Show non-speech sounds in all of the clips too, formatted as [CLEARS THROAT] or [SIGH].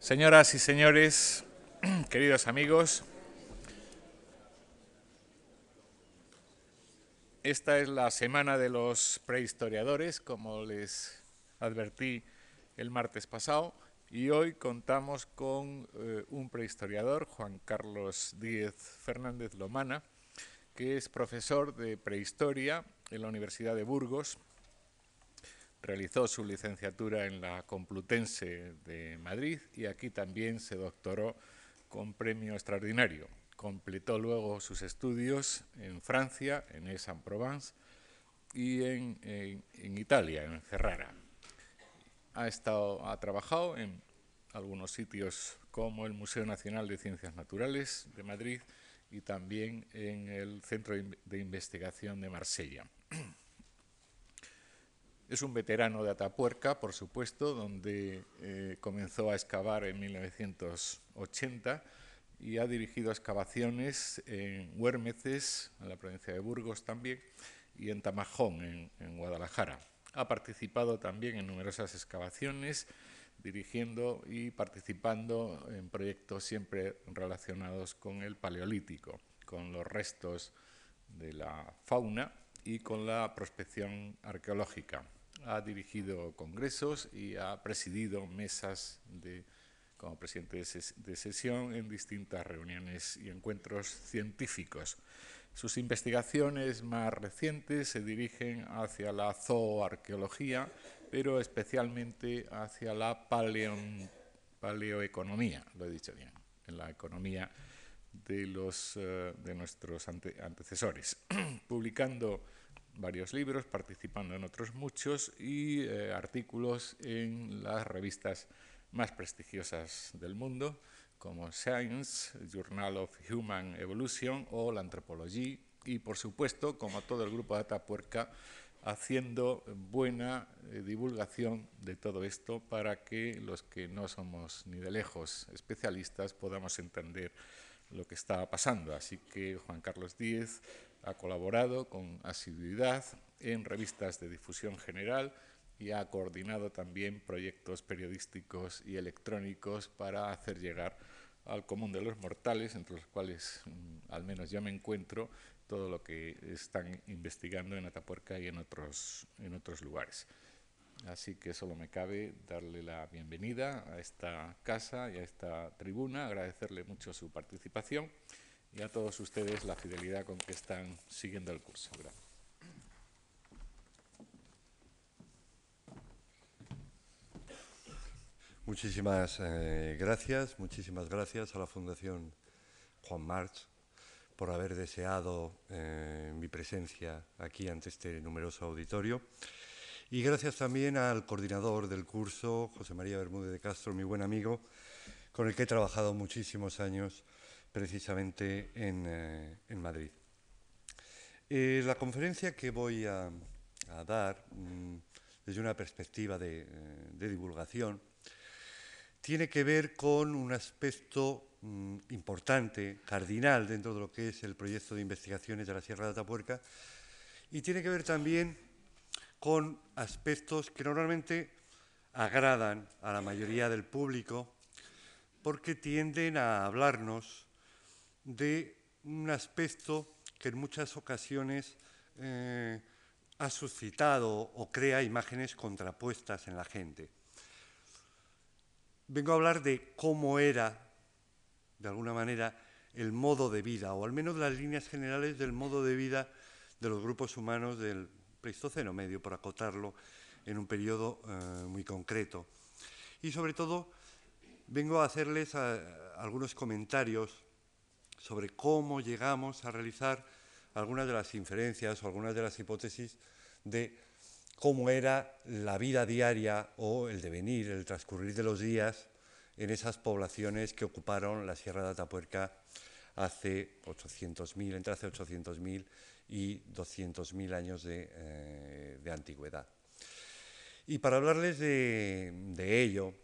Señoras y señores, [CLEARS THROAT] queridos amigos, esta es la semana de los prehistoriadores, como les advertí el martes pasado, y hoy contamos con eh, un prehistoriador, Juan Carlos Díez Fernández Lomana, que es profesor de prehistoria en la Universidad de Burgos realizó su licenciatura en la Complutense de Madrid y aquí también se doctoró con premio extraordinario. Completó luego sus estudios en Francia, en Aix-en-Provence, y en, Italia, en Ferrara. Ha, estado, ha trabajado en algunos sitios como el Museo Nacional de Ciencias Naturales de Madrid y también en el Centro de Investigación de Marsella. [CLEARS THROAT] Es un veterano de Atapuerca, por supuesto, donde eh, comenzó a excavar en 1980 y ha dirigido excavaciones en Huérmeces, en la provincia de Burgos también, y en Tamajón, en, Guadalajara. Ha participado también en numerosas excavaciones, dirigiendo y participando en proyectos siempre relacionados con el Paleolítico, con los restos de la fauna y con la prospección arqueológica ha dirigido congresos y ha presidido mesas de, como presidente de, sesión en distintas reuniones y encuentros científicos. Sus investigaciones más recientes se dirigen hacia la zooarqueología, pero especialmente hacia la paleoeconomía, lo he dicho bien, en la economía de, los, eh, de nuestros antecesores, [CLEARS THROAT] publicando varios libros, participando en otros muchos y eh, artículos en las revistas más prestigiosas del mundo, como Science, Journal of Human Evolution o la Antropología, y por supuesto, como todo el grupo de Atapuerca, haciendo buena eh, divulgación de todo esto para que los que no somos ni de lejos especialistas podamos entender lo que está pasando. Así que Juan Carlos Díez ha colaborado con asiduidad en revistas de difusión general y ha coordinado también proyectos periodísticos y electrónicos para hacer llegar al común de los mortales, entre los cuales mm, al menos yo me encuentro, todo lo que están investigando en Atapuerca y en otros, en otros lugares. Así que solo me cabe darle la bienvenida a esta casa y a esta tribuna, agradecerle mucho su participación y a todos ustedes la fidelidad con que están siguiendo el curso. Gracias. Muchísimas eh, gracias, muchísimas gracias a la Fundación Juan March por haber deseado eh, mi presencia aquí ante este numeroso auditorio. Y gracias también al coordinador del curso, José María Bermúdez de Castro, mi buen amigo, con el que he trabajado muchísimos años precisamente en, eh, Madrid. Eh, la conferencia que voy a, dar mm, desde una perspectiva de, eh, divulgación tiene que ver con un aspecto mm, importante, cardinal dentro de lo que es el proyecto de investigaciones de la Sierra de Atapuerca y tiene que ver también con aspectos que normalmente agradan a la mayoría del público porque tienden a hablarnos de un aspecto que en muchas ocasiones eh, ha suscitado o crea imágenes contrapuestas en la gente. Vengo a hablar de cómo era, de alguna manera, el modo de vida, o al menos las líneas generales del modo de vida de los grupos humanos del Pleistoceno medio, por acotarlo en un periodo eh, muy concreto. Y sobre todo, vengo a hacerles eh, algunos comentarios sobre cómo llegamos a realizar algunas de las inferencias o algunas de las hipótesis de cómo era la vida diaria o el devenir, el transcurrir de los días en esas poblaciones que ocuparon la Sierra de Atapuerca hace 800.000, entre hace 800.000 y 200.000 años eh, de, antigüedad. Y para hablarles de ello,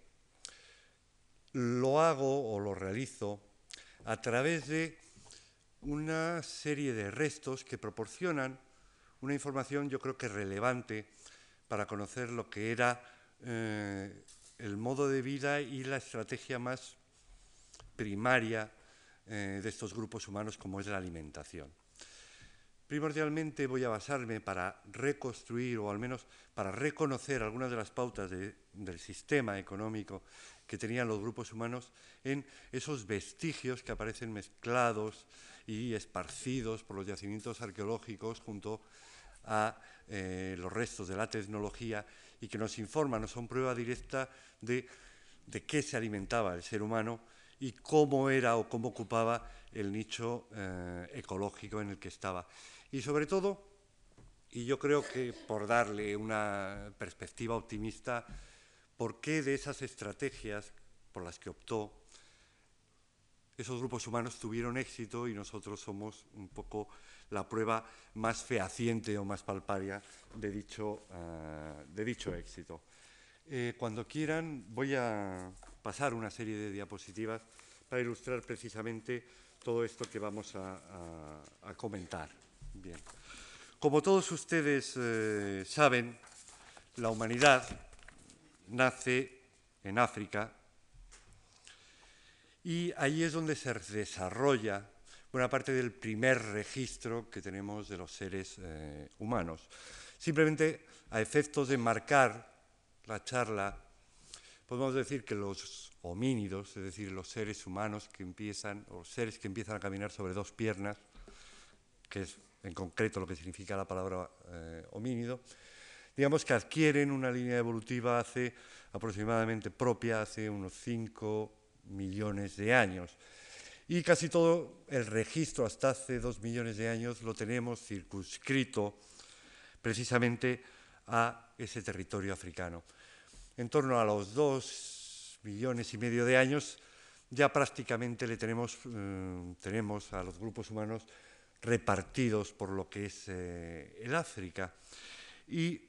lo hago o lo realizo a través de una serie de restos que proporcionan una información yo creo que relevante para conocer lo que era eh, el modo de vida y la estrategia más primaria eh, de estos grupos humanos como es la alimentación. Primordialmente voy a basarme para reconstruir o al menos para reconocer algunas de las pautas del sistema económico que tenían los grupos humanos en esos vestigios que aparecen mezclados y esparcidos por los yacimientos arqueológicos junto a eh, los restos de la tecnología y que nos informan, no son prueba directa de, de qué se alimentaba el ser humano y cómo era o cómo ocupaba el nicho eh, ecológico en el que estaba. Y sobre todo, y yo creo que por darle una perspectiva optimista, ¿por qué de esas estrategias por las que optó esos grupos humanos tuvieron éxito y nosotros somos un poco la prueba más fehaciente o más palparia de dicho, eh, de dicho éxito? Eh, cuando quieran voy a pasar una serie de diapositivas para ilustrar precisamente todo esto que vamos a, comentar. Bien. Como todos ustedes eh, saben, la humanidad nace en África y ahí es donde se desarrolla buena parte del primer registro que tenemos de los seres eh, humanos. Simplemente a efectos de marcar la charla, podemos decir que los homínidos, es decir, los seres humanos que empiezan, o seres que empiezan a caminar sobre dos piernas, que es en concreto lo que significa la palabra eh, homínido, digamos que adquieren una línea evolutiva hace aproximadamente propia, hace unos 5 millones de años. Y casi todo el registro hasta hace dos millones de años lo tenemos circunscrito precisamente a ese territorio africano en torno a los dos millones y medio de años, ya prácticamente le tenemos, eh, tenemos a los grupos humanos repartidos por lo que es eh, el África y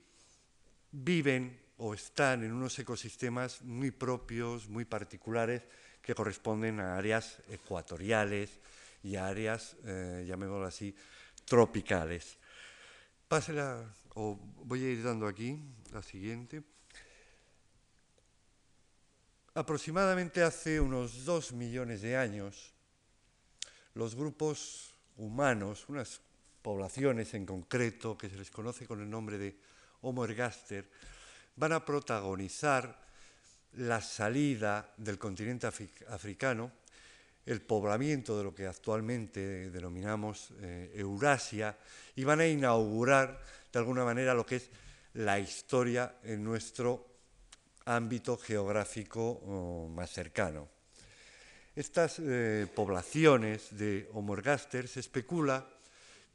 viven o están en unos ecosistemas muy propios, muy particulares, que corresponden a áreas ecuatoriales y a áreas, eh, llamémoslo así, tropicales. Pásela, o voy a ir dando aquí la siguiente. Aproximadamente hace unos dos millones de años, los grupos humanos, unas poblaciones en concreto que se les conoce con el nombre de Homo ergaster, van a protagonizar la salida del continente africano, el poblamiento de lo que actualmente denominamos eh, Eurasia, y van a inaugurar de alguna manera lo que es la historia en nuestro ámbito geográfico oh, más cercano. Estas eh, poblaciones de Homo ergaster se especula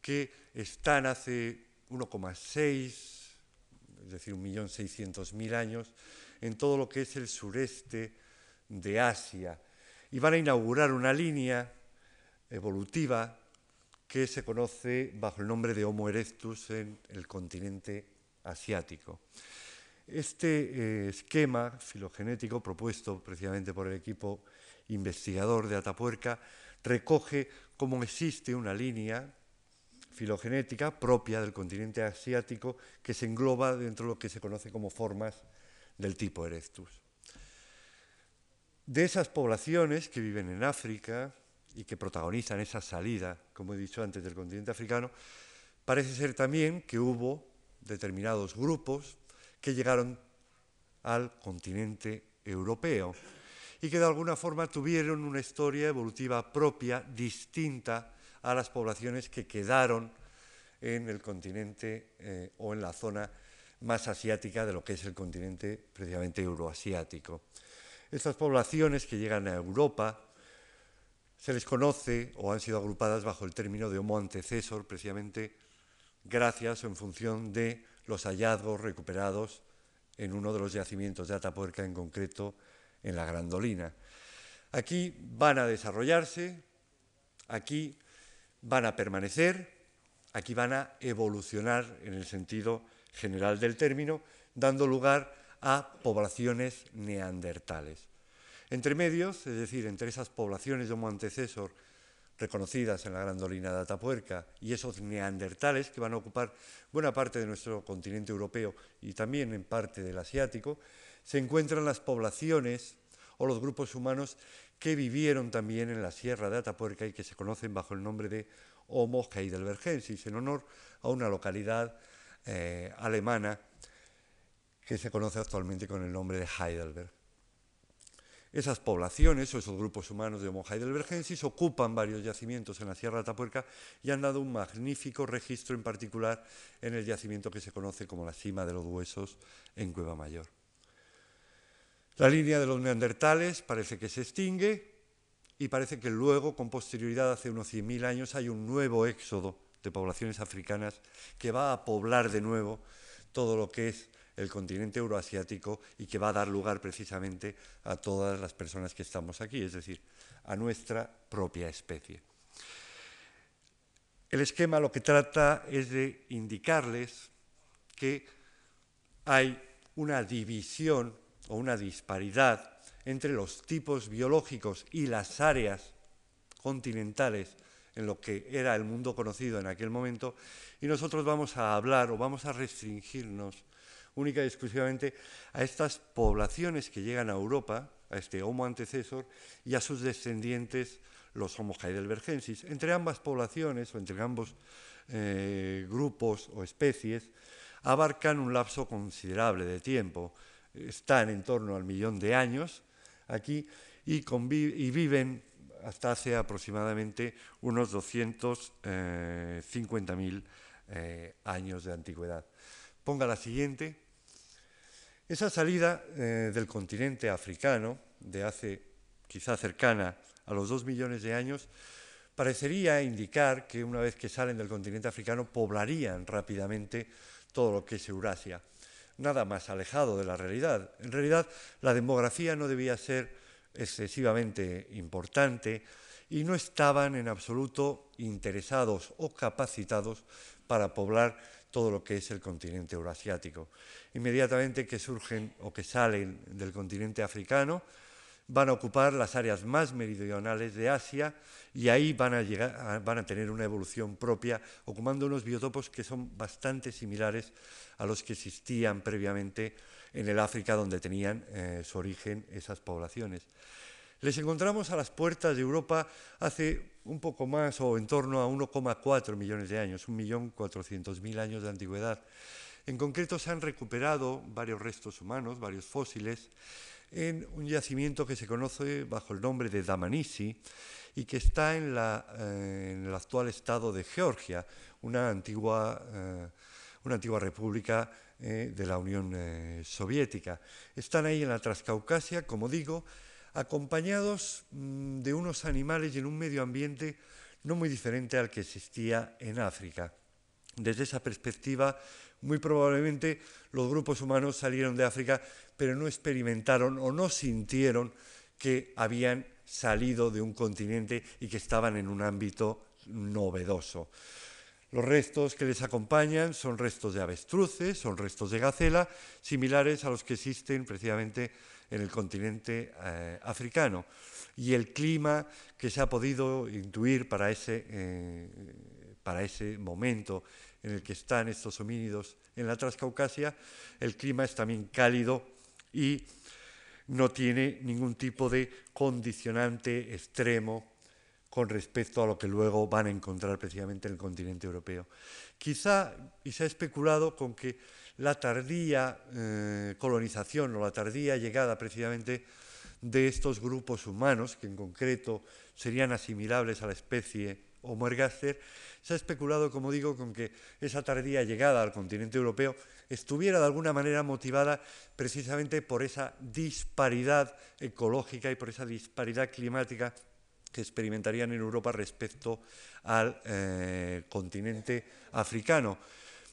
que están hace 1,6, es decir, 1.600.000 años, en todo lo que es el sureste de Asia y van a inaugurar una línea evolutiva que se conoce bajo el nombre de Homo erectus en el continente asiático. Este eh, esquema filogenético propuesto precisamente por el equipo investigador de Atapuerca recoge cómo existe una línea filogenética propia del continente asiático que se engloba dentro de lo que se conoce como formas del tipo Erectus. De esas poblaciones que viven en África y que protagonizan esa salida, como he dicho antes, del continente africano, parece ser también que hubo determinados grupos que llegaron al continente europeo y que de alguna forma tuvieron una historia evolutiva propia, distinta a las poblaciones que quedaron en el continente eh, o en la zona más asiática de lo que es el continente precisamente euroasiático. Estas poblaciones que llegan a Europa se les conoce o han sido agrupadas bajo el término de Homo antecesor, precisamente gracias o en función de los hallazgos recuperados en uno de los yacimientos de Atapuerca, en concreto en la Grandolina. Aquí van a desarrollarse, aquí van a permanecer, aquí van a evolucionar en el sentido general del término, dando lugar a poblaciones neandertales. Entre medios, es decir, entre esas poblaciones de Homo antecesor reconocidas en la Grandolina de Atapuerca y esos neandertales que van a ocupar buena parte de nuestro continente europeo y también en parte del asiático, se encuentran las poblaciones o los grupos humanos que vivieron también en la Sierra de Atapuerca y que se conocen bajo el nombre de Homo heidelbergensis, en honor a una localidad eh, alemana que se conoce actualmente con el nombre de Heidelberg. Esas poblaciones o esos grupos humanos de Homo heidelbergensis ocupan varios yacimientos en la Sierra de Atapuerca y han dado un magnífico registro en particular en el yacimiento que se conoce como la cima de los huesos en Cueva Mayor. La línea de los neandertales parece que se extingue y parece que luego, con posterioridad, hace unos 100.000 años, hay un nuevo éxodo de poblaciones africanas que va a poblar de nuevo todo lo que es el continente euroasiático y que va a dar lugar precisamente a todas las personas que estamos aquí, es decir, a nuestra propia especie. El esquema lo que trata es de indicarles que hay una división o una disparidad entre los tipos biológicos y las áreas continentales en lo que era el mundo conocido en aquel momento, y nosotros vamos a hablar o vamos a restringirnos única y exclusivamente a estas poblaciones que llegan a Europa, a este Homo antecesor, y a sus descendientes, los Homo heidelbergensis. Entre ambas poblaciones o entre ambos eh, grupos o especies abarcan un lapso considerable de tiempo. Están en torno al millón de años aquí y, y viven hasta hace aproximadamente unos 250.000 eh, eh, años de antigüedad. Ponga la siguiente. Esa salida eh, del continente africano, de hace quizá cercana a los dos millones de años, parecería indicar que una vez que salen del continente africano poblarían rápidamente todo lo que es Eurasia. Nada más alejado de la realidad. En realidad, la demografía no debía ser excesivamente importante y no estaban en absoluto interesados o capacitados para poblar todo lo que es el continente eurasiático. Inmediatamente que surgen o que salen del continente africano, van a ocupar las áreas más meridionales de Asia y ahí van a, llegar, van a tener una evolución propia, ocupando unos biotopos que son bastante similares a los que existían previamente en el África donde tenían eh, su origen esas poblaciones. Les encontramos a las puertas de Europa hace un poco más o en torno a 1,4 millones de años, 1.400.000 años de antigüedad. En concreto se han recuperado varios restos humanos, varios fósiles, en un yacimiento que se conoce bajo el nombre de Damanisi y que está en, eh, el actual estado de Georgia, una antigua, eh, una antigua república eh, de la Unión Soviética. Están ahí en la Transcaucasia, como digo, acompañados mm, de unos animales y en un medio ambiente no muy diferente al que existía en África. Desde esa perspectiva, muy probablemente los grupos humanos salieron de África, pero no experimentaron o no sintieron que habían salido de un continente y que estaban en un ámbito novedoso. Los restos que les acompañan son restos de avestruces, son restos de gacela, similares a los que existen precisamente en el continente eh, africano. Y el clima que se ha podido intuir para ese, eh, para ese momento en el que están estos homínidos en la Transcaucasia, el clima es también cálido y no tiene ningún tipo de condicionante extremo con respecto a lo que luego van a encontrar precisamente en el continente europeo. Quizá, y se ha especulado con que la tardía eh, colonización o la tardía llegada precisamente de estos grupos humanos, que en concreto serían asimilables a la especie Homo ergaster, se ha especulado, como digo, con que esa tardía llegada al continente europeo estuviera de alguna manera motivada precisamente por esa disparidad ecológica y por esa disparidad climática que experimentarían en Europa respecto al eh, continente africano.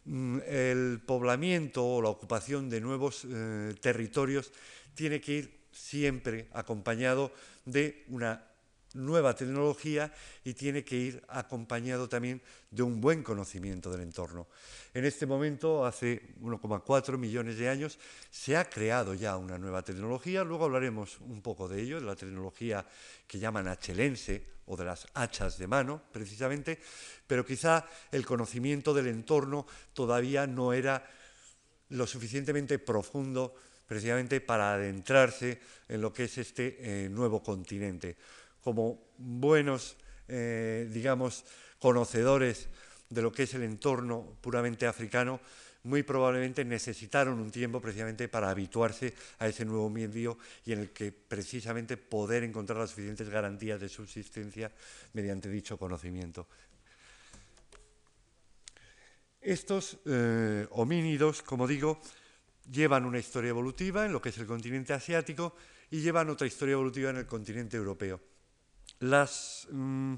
Mm, el poblamiento o la ocupación de nuevos eh, territorios tiene que ir siempre acompañado de una nueva tecnología y tiene que ir acompañado también de un buen conocimiento del entorno. En este momento, hace 1,4 millones de años, se ha creado ya una nueva tecnología, luego hablaremos un poco de ello, de la tecnología que llaman hachelense o de las hachas de mano, precisamente, pero quizá el conocimiento del entorno todavía no era lo suficientemente profundo precisamente para adentrarse en lo que es este eh, nuevo continente. Como buenos, eh, digamos, conocedores de lo que es el entorno puramente africano, muy probablemente necesitaron un tiempo precisamente para habituarse a ese nuevo medio y en el que precisamente poder encontrar las suficientes garantías de subsistencia mediante dicho conocimiento. Estos eh, homínidos, como digo, llevan una historia evolutiva en lo que es el continente asiático y llevan otra historia evolutiva en el continente europeo. Las mm,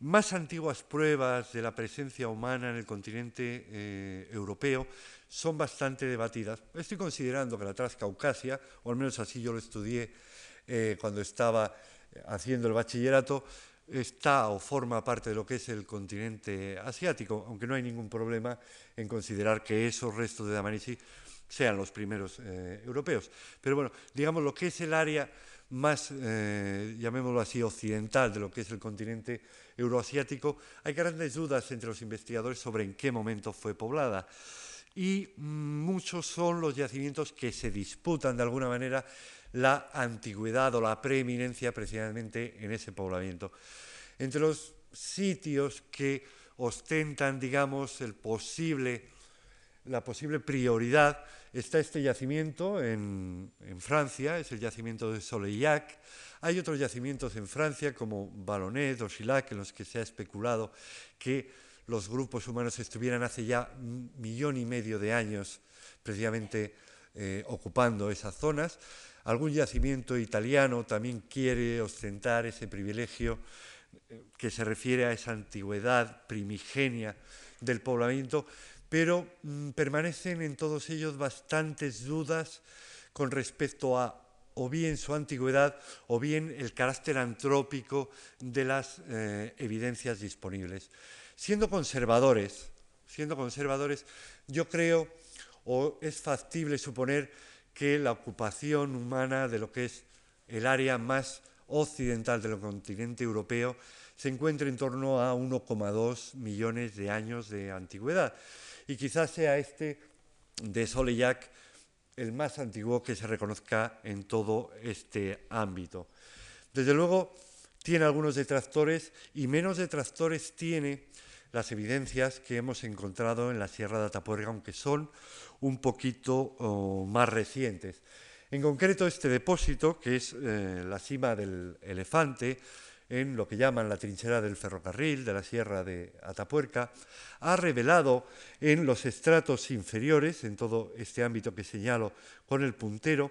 más antiguas pruebas de la presencia humana en el continente eh, europeo son bastante debatidas. Estoy considerando que la Transcaucasia, o al menos así yo lo estudié eh, cuando estaba haciendo el bachillerato, está o forma parte de lo que es el continente asiático, aunque no hay ningún problema en considerar que esos restos de Damanisí sean los primeros eh, europeos. Pero bueno, digamos lo que es el área más, eh, llamémoslo así, occidental de lo que es el continente euroasiático, hay grandes dudas entre los investigadores sobre en qué momento fue poblada. Y muchos son los yacimientos que se disputan de alguna manera la antigüedad o la preeminencia precisamente en ese poblamiento. Entre los sitios que ostentan, digamos, el posible, la posible prioridad Está este yacimiento en, Francia, es el yacimiento de Soleillac. Hay otros yacimientos en Francia como Balonet o Chilac en los que se ha especulado que los grupos humanos estuvieran hace ya millón y medio de años precisamente eh, ocupando esas zonas. Algún yacimiento italiano también quiere ostentar ese privilegio eh, que se refiere a esa antigüedad primigenia del poblamiento, pero mm, permanecen en todos ellos bastantes dudas con respecto a o bien su antigüedad o bien el carácter antrópico de las eh, evidencias disponibles. Siendo conservadores, siendo conservadores, yo creo o es factible suponer que la ocupación humana de lo que es el área más occidental del continente europeo se encuentra en torno a 1,2 millones de años de antigüedad y quizás sea este de Soleillac el más antiguo que se reconozca en todo este ámbito. Desde luego, tiene algunos detractores y menos detractores tiene las evidencias que hemos encontrado en la Sierra de Atapuerca, aunque son un poquito más recientes. En concreto, este depósito, que es eh, la cima del elefante, en lo que llaman la trinchera del ferrocarril de la Sierra de Atapuerca, ha revelado en los estratos inferiores, en todo este ámbito que señalo con el puntero,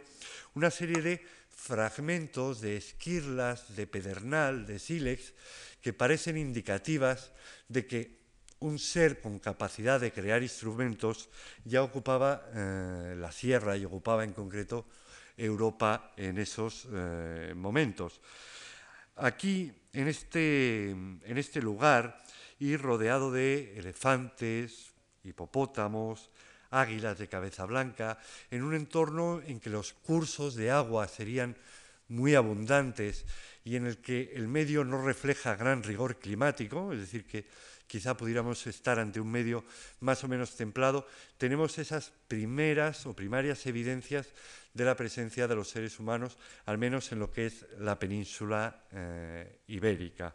una serie de fragmentos de esquirlas, de pedernal, de sílex, que parecen indicativas de que un ser con capacidad de crear instrumentos ya ocupaba eh, la sierra y ocupaba en concreto Europa en esos eh, momentos. Aquí, en este, en este lugar, y rodeado de elefantes, hipopótamos, águilas de cabeza blanca, en un entorno en que los cursos de agua serían muy abundantes y en el que el medio no refleja gran rigor climático, es decir, que quizá pudiéramos estar ante un medio más o menos templado, tenemos esas primeras o primarias evidencias de la presencia de los seres humanos, al menos en lo que es la península eh, ibérica.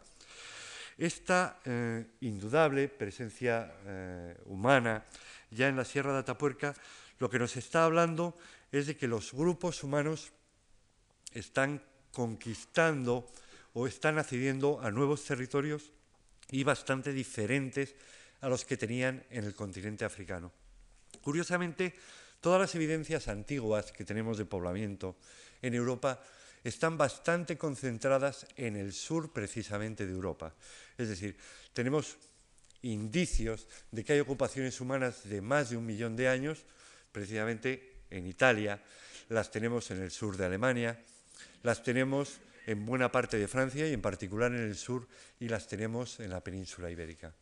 Esta eh, indudable presencia eh, humana ya en la Sierra de Atapuerca lo que nos está hablando es de que los grupos humanos están conquistando o están accediendo a nuevos territorios y bastante diferentes a los que tenían en el continente africano. Curiosamente, todas las evidencias antiguas que tenemos de poblamiento en Europa están bastante concentradas en el sur precisamente de Europa. Es decir, tenemos indicios de que hay ocupaciones humanas de más de un millón de años, precisamente en Italia, las tenemos en el sur de Alemania, las tenemos en buena parte de Francia y en particular en el sur y las tenemos en la península ibérica.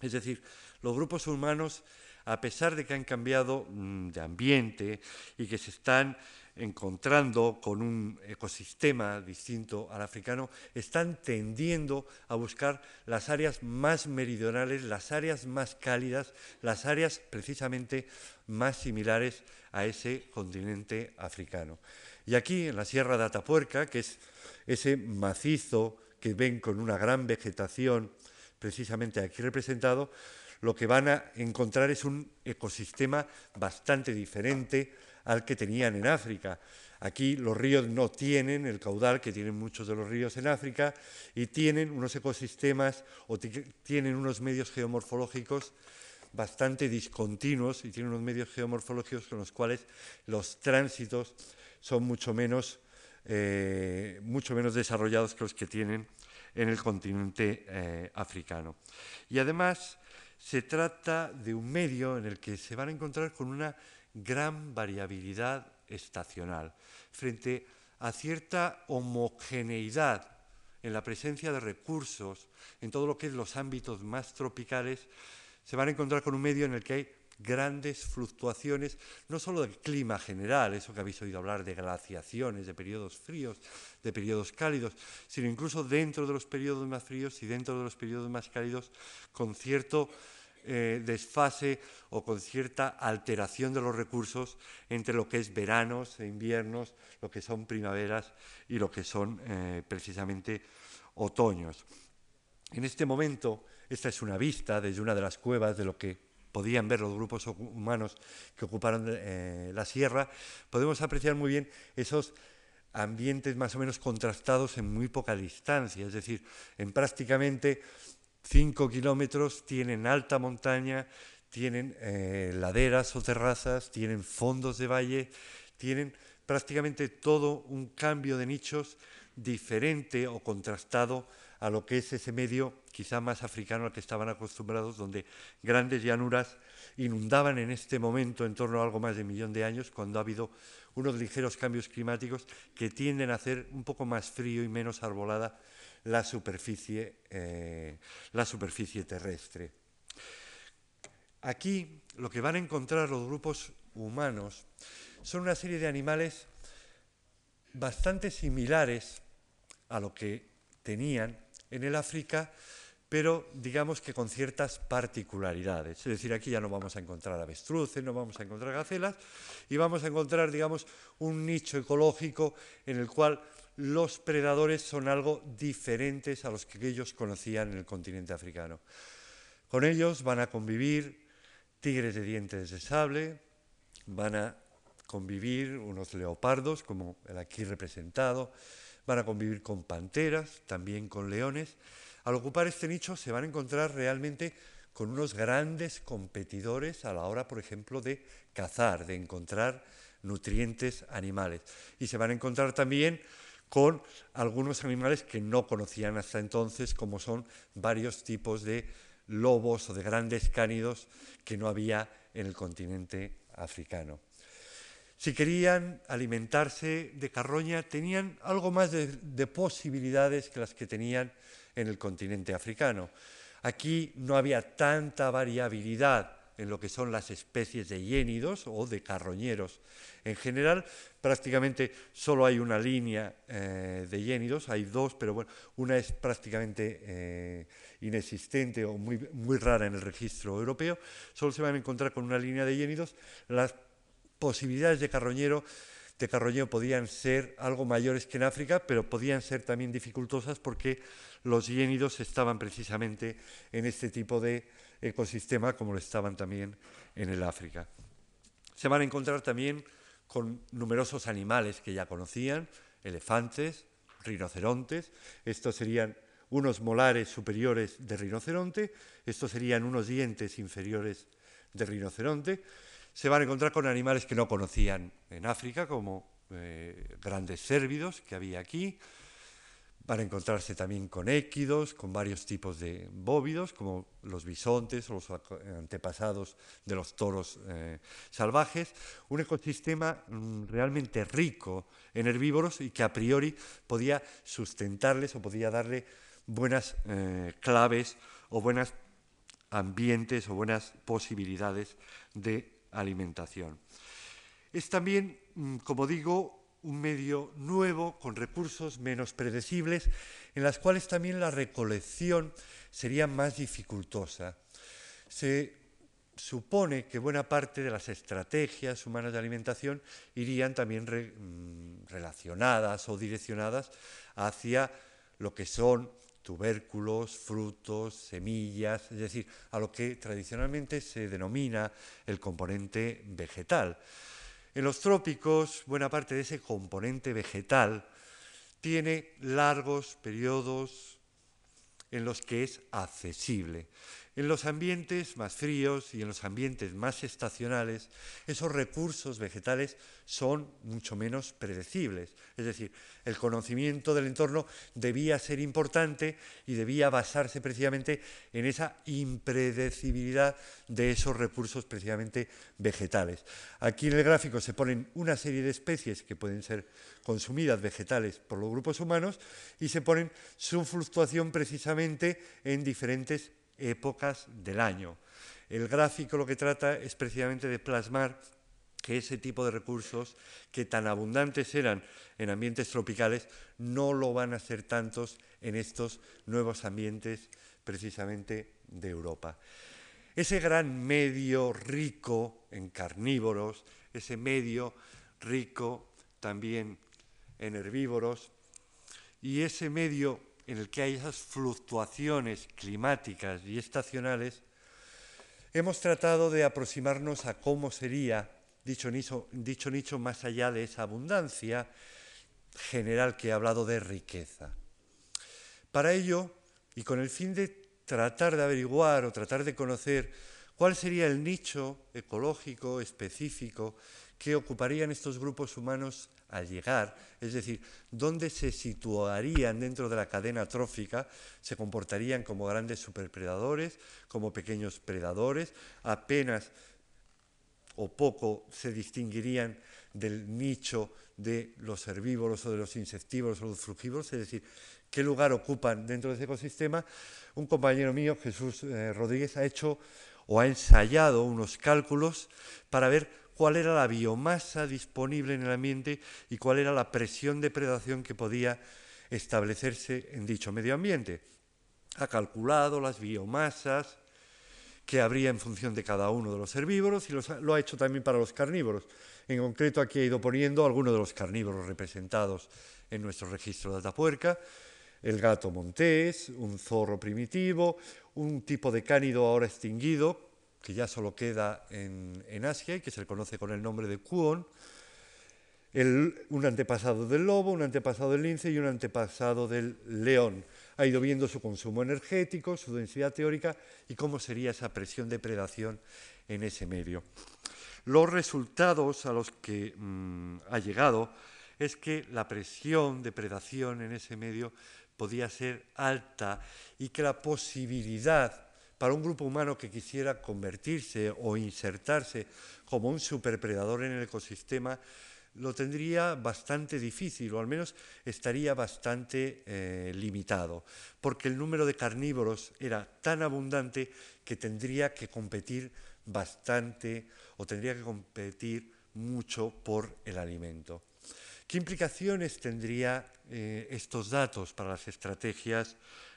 Es decir, los grupos humanos, a pesar de que han cambiado mm, de ambiente y que se están encontrando con un ecosistema distinto al africano, están tendiendo a buscar las áreas más meridionales, las áreas más cálidas, las áreas precisamente más similares a ese continente africano. Y aquí, en la Sierra de Atapuerca, que es ese macizo que ven con una gran vegetación, precisamente aquí representado, lo que van a encontrar es un ecosistema bastante diferente al que tenían en África. Aquí los ríos no tienen el caudal que tienen muchos de los ríos en África y tienen unos ecosistemas o tienen unos medios geomorfológicos bastante discontinuos y tienen unos medios geomorfológicos con los cuales los tránsitos son mucho menos, eh, mucho menos desarrollados que los que tienen en el continente eh, africano. Y además se trata de un medio en el que se van a encontrar con una gran variabilidad estacional, frente a cierta homogeneidad en la presencia de recursos en todo lo que es los ámbitos más tropicales, se van a encontrar con un medio en el que hay grandes fluctuaciones, no solo del clima general, eso que habéis oído hablar de glaciaciones, de periodos fríos, de periodos cálidos, sino incluso dentro de los periodos más fríos y dentro de los periodos más cálidos, con cierto eh, desfase o con cierta alteración de los recursos entre lo que es veranos e inviernos, lo que son primaveras y lo que son eh, precisamente otoños. En este momento, esta es una vista desde una de las cuevas de lo que podían ver los grupos humanos que ocuparon eh, la sierra, podemos apreciar muy bien esos ambientes más o menos contrastados en muy poca distancia, es decir, en prácticamente 5 kilómetros tienen alta montaña, tienen eh, laderas o terrazas, tienen fondos de valle, tienen prácticamente todo un cambio de nichos diferente o contrastado a lo que es ese medio quizá más africano al que estaban acostumbrados, donde grandes llanuras inundaban en este momento en torno a algo más de un millón de años, cuando ha habido unos ligeros cambios climáticos que tienden a hacer un poco más frío y menos arbolada la superficie, eh, la superficie terrestre. Aquí lo que van a encontrar los grupos humanos son una serie de animales bastante similares a lo que tenían en el África, pero digamos que con ciertas particularidades. Es decir, aquí ya no vamos a encontrar avestruces, no vamos a encontrar gacelas, y vamos a encontrar, digamos, un nicho ecológico en el cual los predadores son algo diferentes a los que ellos conocían en el continente africano. Con ellos van a convivir tigres de dientes de sable, van a convivir unos leopardos, como el aquí representado, van a convivir con panteras, también con leones. Al ocupar este nicho se van a encontrar realmente con unos grandes competidores a la hora, por ejemplo, de cazar, de encontrar nutrientes animales. Y se van a encontrar también con algunos animales que no conocían hasta entonces, como son varios tipos de lobos o de grandes cánidos que no había en el continente africano. Si querían alimentarse de carroña, tenían algo más de, de, posibilidades que las que tenían en el continente africano. Aquí no había tanta variabilidad en lo que son las especies de hiénidos o de carroñeros. En general, prácticamente solo hay una línea eh, de hiénidos, hay dos, pero bueno, una es prácticamente eh, inexistente o muy, muy rara en el registro europeo. Solo se van a encontrar con una línea de hiénidos. Posibilidades de carroñero de carroñero podían ser algo mayores que en África, pero podían ser también dificultosas porque los hiénidos estaban precisamente en este tipo de ecosistema como lo estaban también en el África. Se van a encontrar también con numerosos animales que ya conocían, elefantes, rinocerontes, estos serían unos molares superiores de rinoceronte, estos serían unos dientes inferiores de rinoceronte. Se van a encontrar con animales que no conocían en África, como eh, grandes cérvidos que había aquí, Van a encontrarse también con équidos, con varios tipos de bóvidos, como los bisontes o los antepasados de los toros eh, salvajes. Un ecosistema mm, realmente rico en herbívoros y que a priori podía sustentarles o podía darle buenas eh, claves o buenos ambientes o buenas posibilidades de alimentación. Es también, mm, como digo, un medio nuevo, con recursos menos predecibles, en las cuales también la recolección sería más dificultosa. Se supone que buena parte de las estrategias humanas de alimentación irían también mm, relacionadas o direccionadas hacia lo que son tubérculos, frutos, semillas, es decir, a lo que tradicionalmente se denomina el componente vegetal. En los trópicos, buena parte de ese componente vegetal tiene largos periodos en los que es accesible. En los ambientes más fríos y en los ambientes más estacionales, esos recursos vegetales son mucho menos predecibles. Es decir, el conocimiento del entorno debía ser importante y debía basarse precisamente en esa impredecibilidad de esos recursos precisamente vegetales. Aquí en el gráfico se ponen una serie de especies que pueden ser consumidas vegetales por los grupos humanos y se ponen su fluctuación precisamente en diferentes épocas del año. El gráfico lo que trata es precisamente de plasmar que ese tipo de recursos que tan abundantes eran en ambientes tropicales no lo van a ser tantos en estos nuevos ambientes precisamente de Europa. Ese gran medio rico en carnívoros, ese medio rico también en herbívoros y ese medio en el que hay esas fluctuaciones climáticas y estacionales, hemos tratado de aproximarnos a cómo sería dicho nicho, dicho nicho más allá de esa abundancia general que he hablado de riqueza. Para ello, y con el fin de tratar de averiguar o tratar de conocer cuál sería el nicho ecológico específico que ocuparían estos grupos humanos al llegar, es decir, dónde se situarían dentro de la cadena trófica, se comportarían como grandes superpredadores, como pequeños predadores, apenas o poco se distinguirían del nicho de los herbívoros o de los insectívoros o los frugívoros, es decir, qué lugar ocupan dentro de ese ecosistema. Un compañero mío, Jesús eh, Rodríguez, ha hecho o ha ensayado unos cálculos para ver cuál era la biomasa disponible en el ambiente y cuál era la presión de predación que podía establecerse en dicho medio ambiente. Ha calculado las biomasas que habría en función de cada uno de los herbívoros y lo ha hecho también para los carnívoros. En concreto aquí ha ido poniendo algunos de los carnívoros representados en nuestro registro de Atapuerca, el gato montés, un zorro primitivo, un tipo de cánido ahora extinguido, que ya solo queda en, Asia y que se le conoce con el nombre de Kuon, un antepasado del lobo, un antepasado del lince y un antepasado del león. Ha ido viendo su consumo energético, su densidad teórica y cómo sería esa presión de predación en ese medio. Los resultados a los que mm, ha llegado es que la presión de predación en ese medio podía ser alta y que la posibilidad para un grupo humano que quisiera convertirse o insertarse como un superpredador en el ecosistema, lo tendría bastante difícil, o al menos estaría bastante eh, limitado, porque el número de carnívoros era tan abundante que tendría que competir bastante o tendría que competir mucho por el alimento. ¿Qué implicaciones tendría eh, estos datos para las estrategias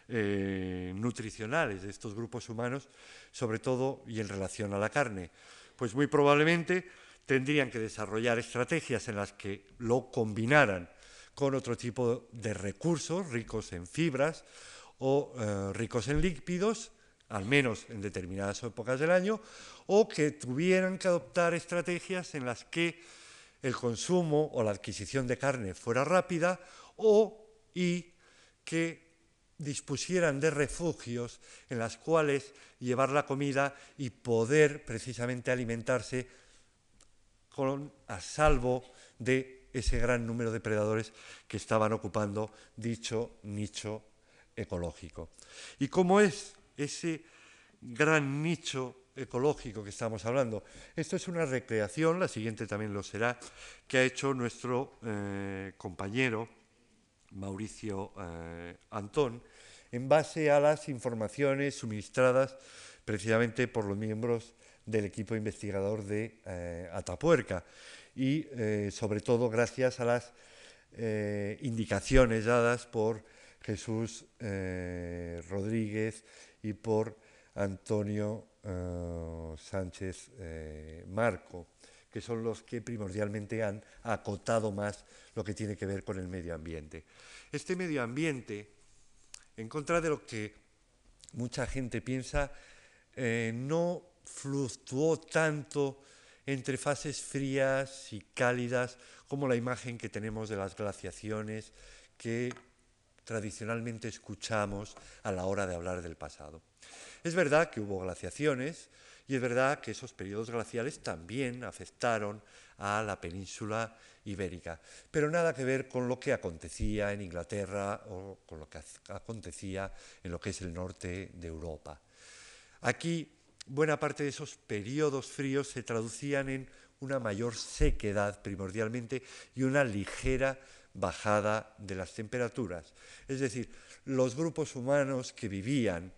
eh, nutricionales de estos grupos humanos, sobre todo y en relación a la carne? Pues muy probablemente tendrían que desarrollar estrategias en las que lo combinaran con otro tipo de recursos ricos en fibras o eh, ricos en lípidos, al menos en determinadas épocas del año, o que tuvieran que adoptar estrategias en las que el consumo o la adquisición de carne fuera rápida o y que dispusieran de refugios en las cuales llevar la comida y poder precisamente alimentarse con, a salvo de ese gran número de predadores que estaban ocupando dicho nicho ecológico. ¿Y cómo es ese gran nicho ecológico que estamos hablando? Esto es una recreación, la siguiente también lo será, que ha hecho nuestro eh, compañero Mauricio eh, Antón, en base a las informaciones suministradas precisamente por los miembros del equipo investigador de eh, Atapuerca. y eh, sobre todo gracias a las indicaciones dadas por Jesús Rodríguez y por Antonio Sánchez Marco, que son los que primordialmente han acotado más lo que tiene que ver con el medio ambiente. Este medio ambiente, en contra de lo que mucha gente piensa, no fluctuó tanto entre fases frías y cálidas, como la imagen que tenemos de las glaciaciones que tradicionalmente escuchamos a la hora de hablar del pasado. Es verdad que hubo glaciaciones y es verdad que esos periodos glaciales también afectaron a la península ibérica, pero nada que ver con lo que acontecía en Inglaterra o con lo que acontecía en lo que es el norte de Europa. Aquí buena parte de esos periodos fríos se traducían en una mayor sequedad primordialmente y una ligera bajada de las temperaturas. Es decir, los grupos humanos que vivían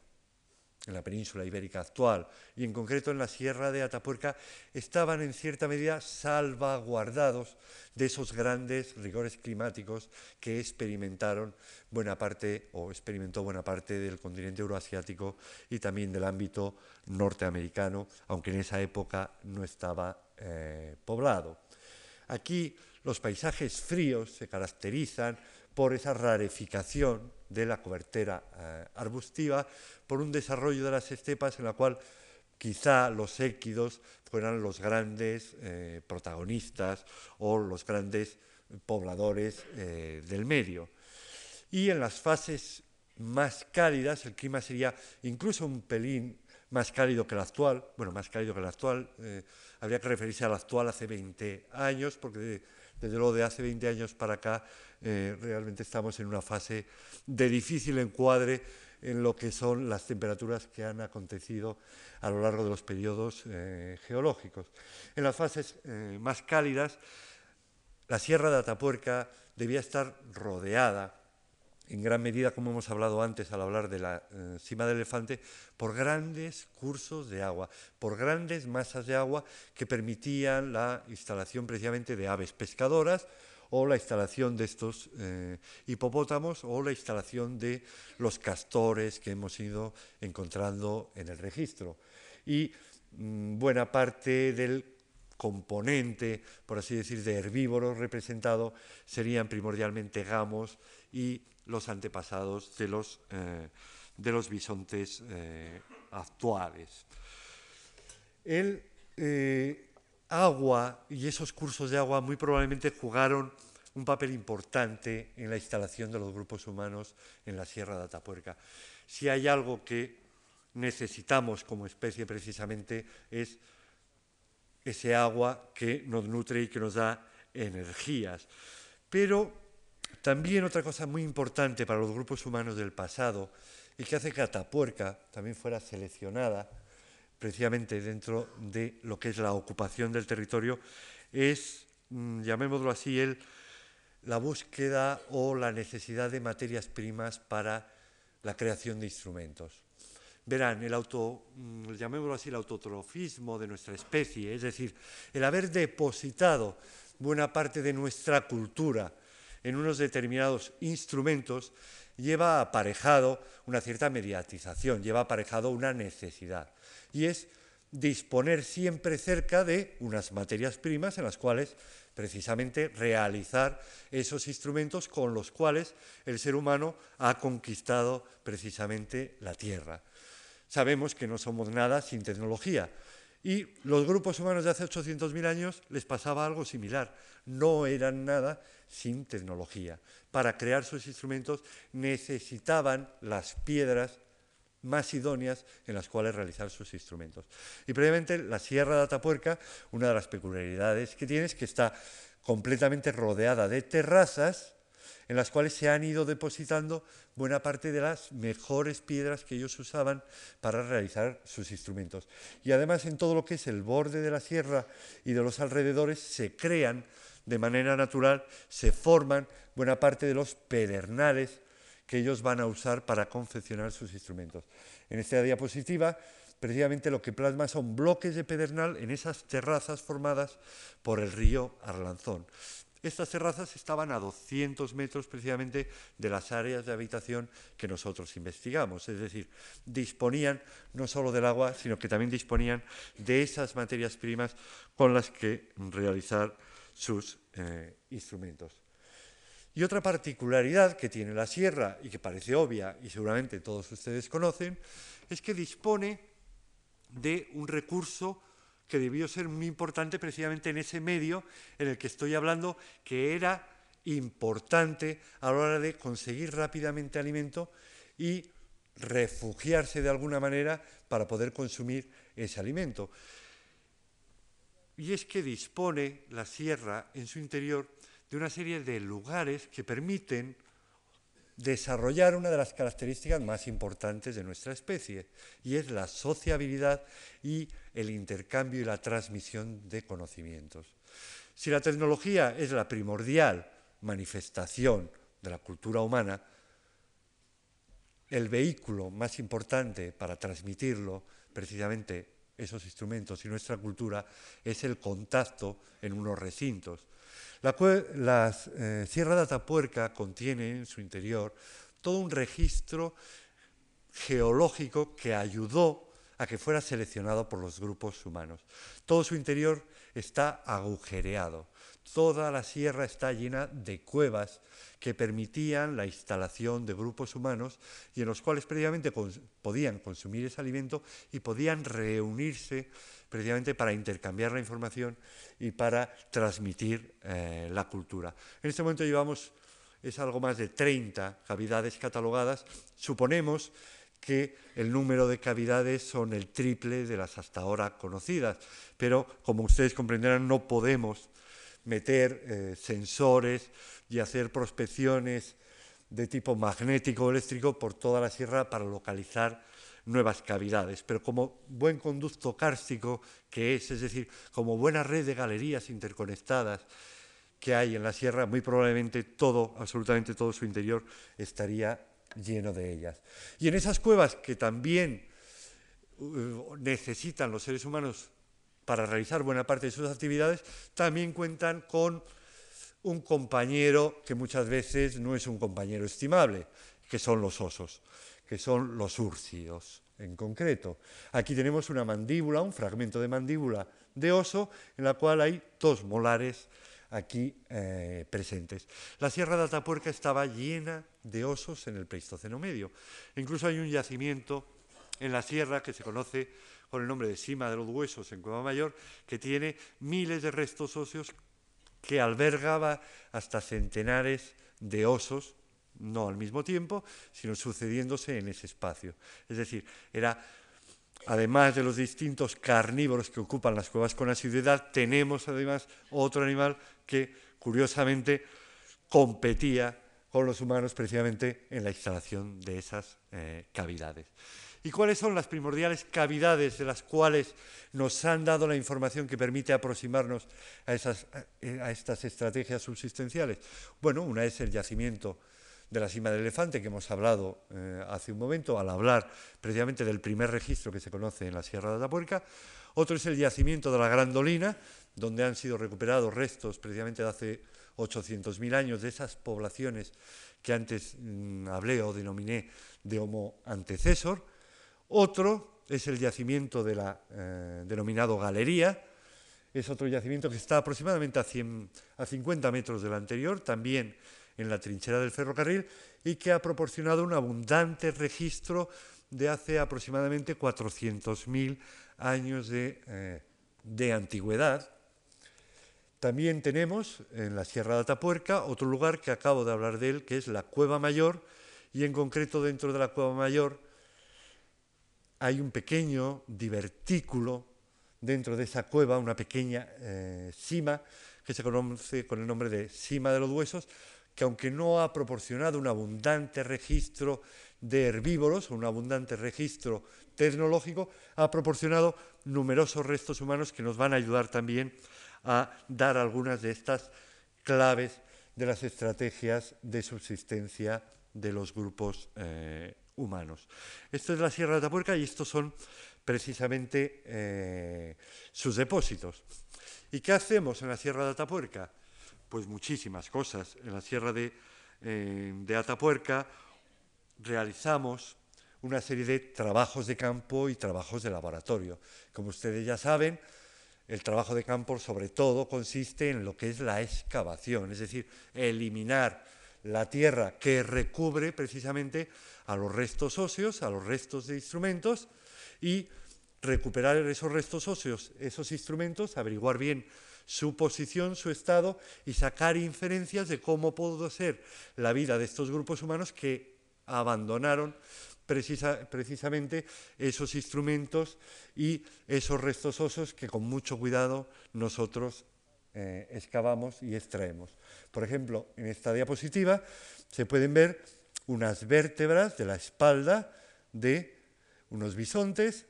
en la península ibérica actual y en concreto en la sierra de Atapuerca estaban en cierta medida salvaguardados de esos grandes rigores climáticos que experimentaron buena parte o experimentó buena parte del continente euroasiático y también del ámbito norteamericano, aunque en esa época no estaba eh, poblado. Aquí los paisajes fríos se caracterizan por esa rareficación de la cobertura eh, arbustiva, por un desarrollo de las estepas en la cual quizá los équidos fueran los grandes eh, protagonistas o los grandes pobladores eh, del medio. Y en las fases más cálidas el clima sería incluso un pelín más cálido que el actual, bueno, más cálido que el actual, habría que referirse al actual hace 20 años, porque desde luego de hace 20 años para acá eh, realmente estamos en una fase de difícil encuadre en lo que son las temperaturas que han acontecido a lo largo de los periodos eh, geológicos. En las fases eh, más cálidas, la Sierra de Atapuerca debía estar rodeada en gran medida, como hemos hablado antes al hablar de la cima del elefante, por grandes cursos de agua, por grandes masas de agua que permitían la instalación precisamente de aves pescadoras o la instalación de estos eh, hipopótamos o la instalación de los castores que hemos ido encontrando en el registro. Y mm, buena parte del componente, por así decir, de herbívoros representado serían primordialmente gamos y los antepasados de los, eh, de los bisontes eh, actuales. El agua y esos cursos de agua muy probablemente jugaron un papel importante en la instalación de los grupos humanos en la Sierra de Atapuerca. Si hay algo que necesitamos como especie precisamente es ese agua que nos nutre y que nos da energías. Pero también otra cosa muy importante para los grupos humanos del pasado y que hace que Atapuerca también fuera seleccionada precisamente dentro de lo que es la ocupación del territorio, es, mm, llamémoslo así, la búsqueda o la necesidad de materias primas para la creación de instrumentos. Verán, el auto, mm, llamémoslo así, el autotrofismo de nuestra especie, es decir, el haber depositado buena parte de nuestra cultura en unos determinados instrumentos, lleva aparejado una cierta mediatización, lleva aparejado una necesidad y es disponer siempre cerca de unas materias primas en las cuales precisamente realizar esos instrumentos con los cuales el ser humano ha conquistado precisamente la Tierra. Sabemos que no somos nada sin tecnología y los grupos humanos de hace 800.000 años les pasaba algo similar. No eran nada sin tecnología. Para crear sus instrumentos necesitaban las piedras más idóneas en las cuales realizar sus instrumentos. Y previamente la Sierra de Atapuerca, una de las peculiaridades que tiene es que está completamente rodeada de terrazas en las cuales se han ido depositando buena parte de las mejores piedras que ellos usaban para realizar sus instrumentos. Y además en todo lo que es el borde de la sierra y de los alrededores se crean de manera natural, se forman buena parte de los pedernales que ellos van a usar para confeccionar sus instrumentos. En esta diapositiva precisamente lo que plasma son bloques de pedernal en esas terrazas formadas por el río Arlanzón. Estas terrazas estaban a 200 metros precisamente de las áreas de habitación que nosotros investigamos, es decir, disponían no solo del agua, sino que también disponían de esas materias primas con las que realizar sus eh, instrumentos. Y otra particularidad que tiene la sierra y que parece obvia y seguramente todos ustedes conocen, es que dispone de un recurso que debió ser muy importante precisamente en ese medio en el que estoy hablando, que era importante a la hora de conseguir rápidamente alimento y refugiarse de alguna manera para poder consumir ese alimento. Y es que dispone la sierra en su interior de una serie de lugares que permiten desarrollar una de las características más importantes de nuestra especie, y es la sociabilidad y el intercambio y la transmisión de conocimientos. Si la tecnología es la primordial manifestación de la cultura humana, el vehículo más importante para transmitirlo, precisamente esos instrumentos y nuestra cultura, es el contacto en unos recintos. La, eh, Sierra de Atapuerca contiene en su interior todo un registro geológico que ayudó a que fuera seleccionado por los grupos humanos. Todo su interior está agujereado. Toda la sierra está llena de cuevas que permitían la instalación de grupos humanos y en los cuales previamente podían consumir ese alimento y podían reunirse precisamente para intercambiar la información y para transmitir eh, la cultura. En este momento llevamos, es algo más de 30 cavidades catalogadas. Suponemos que el número de cavidades son el triple de las hasta ahora conocidas, pero como ustedes comprenderán no podemos meter eh, sensores y hacer prospecciones de tipo magnético o eléctrico por toda la sierra para localizar nuevas cavidades, pero como buen conducto kárstico que es, es decir, como buena red de galerías interconectadas que hay en la sierra, muy probablemente todo, absolutamente todo su interior estaría lleno de ellas. Y en esas cuevas que también uh, necesitan los seres humanos para realizar buena parte de sus actividades, también cuentan con un compañero que muchas veces no es un compañero estimable, que son los osos que son los urcios en concreto. Aquí tenemos una mandíbula, un fragmento de mandíbula de oso, en la cual hay dos molares aquí eh, presentes. La Sierra de Atapuerca estaba llena de osos en el Pleistoceno medio. Incluso hay un yacimiento en la sierra que se conoce con el nombre de Sima de los Huesos en Cueva Mayor, que tiene miles de restos óseos que albergaba hasta centenares de osos no al mismo tiempo, sino sucediéndose en ese espacio. Es decir, era, además de los distintos carnívoros que ocupan las cuevas con asiduidad, tenemos además otro animal que, curiosamente, competía con los humanos precisamente en la instalación de esas eh, cavidades. ¿Y cuáles son las primordiales cavidades de las cuales nos han dado la información que permite aproximarnos a, a estas estrategias subsistenciales? Bueno, una es el yacimiento de la cima del elefante que hemos hablado eh, hace un momento, al hablar precisamente del primer registro que se conoce en la Sierra de Atapuerca. Otro es el yacimiento de la Gran Dolina, donde han sido recuperados restos precisamente de hace 800.000 años de esas poblaciones que antes mm, hablé o denominé de Homo antecesor. Otro es el yacimiento de la, eh, denominado Galería, es otro yacimiento que está aproximadamente a, 100, a 50 metros del anterior, también en la trinchera del ferrocarril y que ha proporcionado un abundante registro de hace aproximadamente 400.000 años de, eh, de antigüedad. También tenemos en la Sierra de Atapuerca otro lugar que acabo de hablar de él, que es la Cueva Mayor, y en concreto dentro de la Cueva Mayor hay un pequeño divertículo dentro de esa cueva, una pequeña eh, cima que se conoce con el nombre de Cima de los Huesos, que aunque no ha proporcionado un abundante registro de herbívoros, un abundante registro tecnológico, ha proporcionado numerosos restos humanos que nos van a ayudar también a dar algunas de estas claves de las estrategias de subsistencia de los grupos eh, Esto es la Sierra de Atapuerca y estos son precisamente eh, sus depósitos. ¿Y qué hacemos en la Sierra de Atapuerca? Pues muchísimas cosas. En la Sierra eh, de Atapuerca realizamos una serie de trabajos de campo y trabajos de laboratorio. Como ustedes ya saben, el trabajo de campo sobre todo consiste en lo que es la excavación, es decir, eliminar la tierra que recubre precisamente a los restos óseos, a los restos de instrumentos y recuperar esos restos óseos, esos instrumentos, averiguar bien su posición, su estado y sacar inferencias de cómo pudo ser la vida de estos grupos humanos que abandonaron precisamente esos instrumentos y esos restos óseos que con mucho cuidado nosotros eh, excavamos y extraemos. Por ejemplo, en esta diapositiva se pueden ver unas vértebras de la espalda de unos bisontes,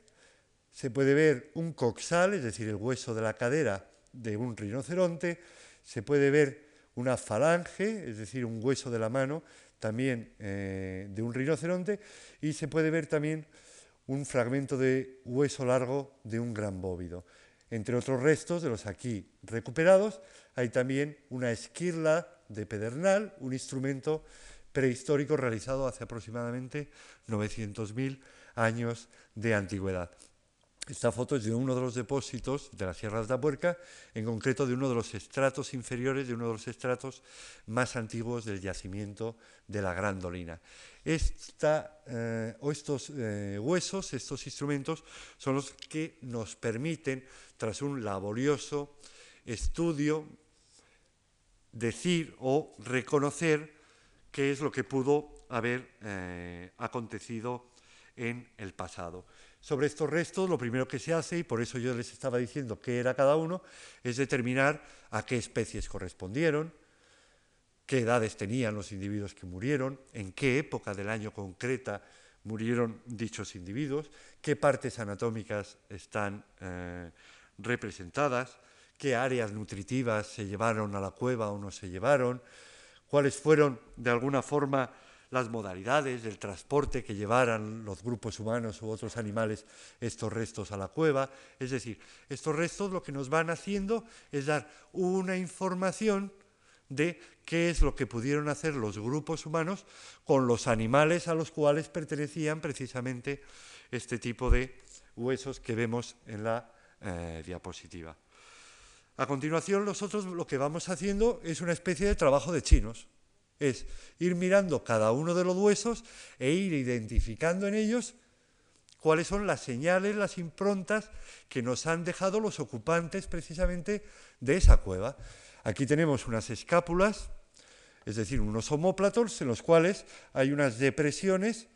se puede ver un coxal, es decir, el hueso de la cadera de un rinoceronte, se puede ver una falange, es decir, un hueso de la mano también eh, de un rinoceronte. Y se puede ver también un fragmento de hueso largo de un gran bóvido. Entre otros restos de los aquí recuperados hay también una esquirla de pedernal, un instrumento prehistórico realizado hace aproximadamente 900.000 años de antigüedad. Esta foto es de uno de los depósitos de la Sierra de Atapuerca, en concreto de uno de los estratos inferiores, de uno de los estratos más antiguos del yacimiento de la Gran Dolina. Esta, eh, o estos eh, huesos, estos instrumentos, son los que nos permiten, tras un laborioso estudio, decir o reconocer qué es lo que pudo haber eh, acontecido en el pasado. Sobre estos restos, lo primero que se hace, y por eso yo les estaba diciendo qué era cada uno, es determinar a qué especies correspondieron, qué edades tenían los individuos que murieron, en qué época del año concreta murieron dichos individuos, qué partes anatómicas están eh, representadas, qué áreas nutritivas se llevaron a la cueva o no se llevaron, cuáles fueron de alguna forma las modalidades del transporte que llevaran los grupos humanos u otros animales estos restos a la cueva. Es decir, estos restos lo que nos van haciendo es dar una información de qué es lo que pudieron hacer los grupos humanos con los animales a los cuales pertenecían precisamente este tipo de huesos que vemos en la eh, diapositiva. A continuación, nosotros lo que vamos haciendo es una especie de trabajo de chinos es ir mirando cada uno de los huesos e ir identificando en ellos cuáles son las señales, las improntas que nos han dejado los ocupantes precisamente de esa cueva. Aquí tenemos unas escápulas, es decir, unos homóplatos en los cuales hay unas depresiones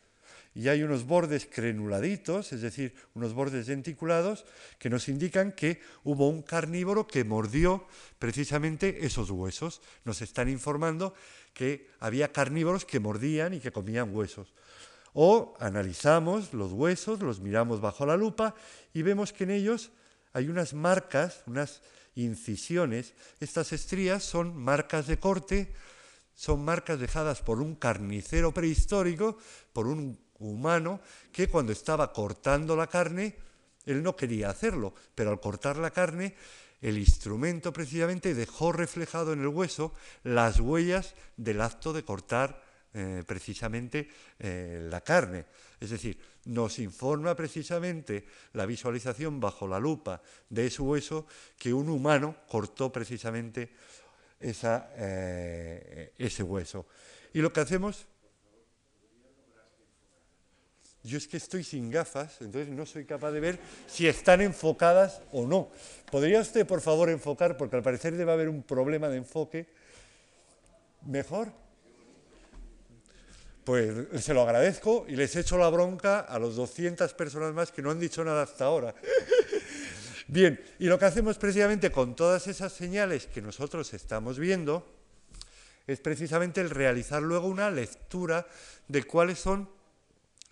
y hay unos bordes crenuladitos, es decir, unos bordes denticulados, que nos indican que hubo un carnívoro que mordió precisamente esos huesos. Nos están informando que había carnívoros que mordían y que comían huesos. O analizamos los huesos, los miramos bajo la lupa y vemos que en ellos hay unas marcas, unas incisiones. Estas estrías son marcas de corte, son marcas dejadas por un carnicero prehistórico, por un humano, que cuando estaba cortando la carne, él no quería hacerlo, pero al cortar la carne el instrumento precisamente dejó reflejado en el hueso las huellas del acto de cortar eh, precisamente eh, la carne. Es decir, nos informa precisamente la visualización bajo la lupa de ese hueso que un humano cortó precisamente eh, ese hueso. Y lo que hacemos yo es que estoy sin gafas, entonces no soy capaz de ver si están enfocadas o no. ¿Podría usted, por favor, enfocar? Porque al parecer debe haber un problema de enfoque. ¿Mejor? Pues se lo agradezco y les echo la bronca a los 200 personas más que no han dicho nada hasta ahora. [LAUGHS] Bien, y lo que hacemos precisamente con todas esas señales que nosotros estamos viendo es precisamente el realizar luego una lectura de cuáles son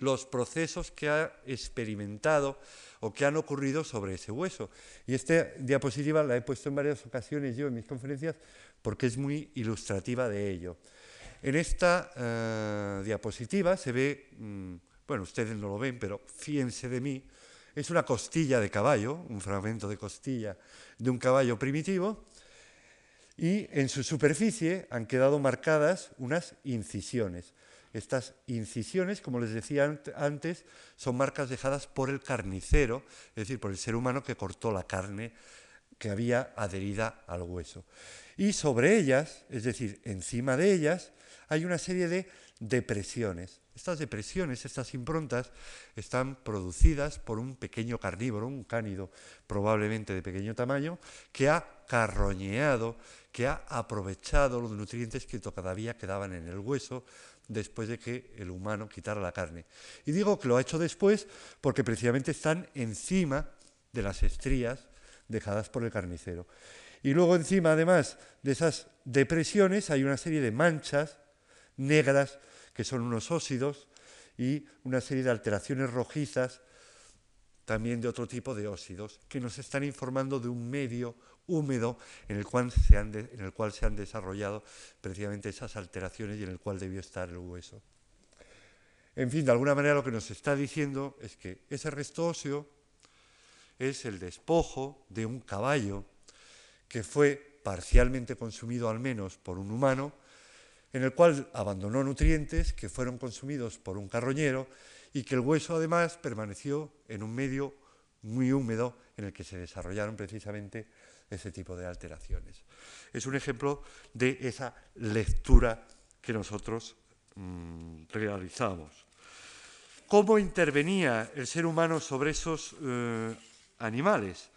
los procesos que ha experimentado o que han ocurrido sobre ese hueso. Y esta diapositiva la he puesto en varias ocasiones yo en mis conferencias porque es muy ilustrativa de ello. En esta eh, diapositiva se ve, mm, bueno, ustedes no lo ven, pero fíjense de mí, es una costilla de caballo, un fragmento de costilla de un caballo primitivo, y en su superficie han quedado marcadas unas incisiones. Estas incisiones, como les decía antes, son marcas dejadas por el carnicero, es decir, por el ser humano que cortó la carne que había adherida al hueso. Y sobre ellas, es decir, encima de ellas, hay una serie de depresiones. Estas depresiones, estas improntas, están producidas por un pequeño carnívoro, un cánido probablemente de pequeño tamaño, que ha carroñeado, que ha aprovechado los nutrientes que todavía quedaban en el hueso después de que el humano quitara la carne. Y digo que lo ha hecho después porque precisamente están encima de las estrías dejadas por el carnicero. Y luego encima, además de esas depresiones, hay una serie de manchas negras que son unos óxidos y una serie de alteraciones rojizas también de otro tipo de óxidos que nos están informando de un medio húmedo en el, cual se han en el cual se han desarrollado precisamente esas alteraciones y en el cual debió estar el hueso. En fin, de alguna manera lo que nos está diciendo es que ese resto óseo es el despojo de un caballo que fue parcialmente consumido al menos por un humano, en el cual abandonó nutrientes que fueron consumidos por un carroñero y que el hueso además permaneció en un medio muy húmedo en el que se desarrollaron precisamente ese tipo de alteraciones. Es un ejemplo de esa lectura que nosotros mm, realizamos. ¿Cómo intervenía el ser humano sobre esos eh, animales?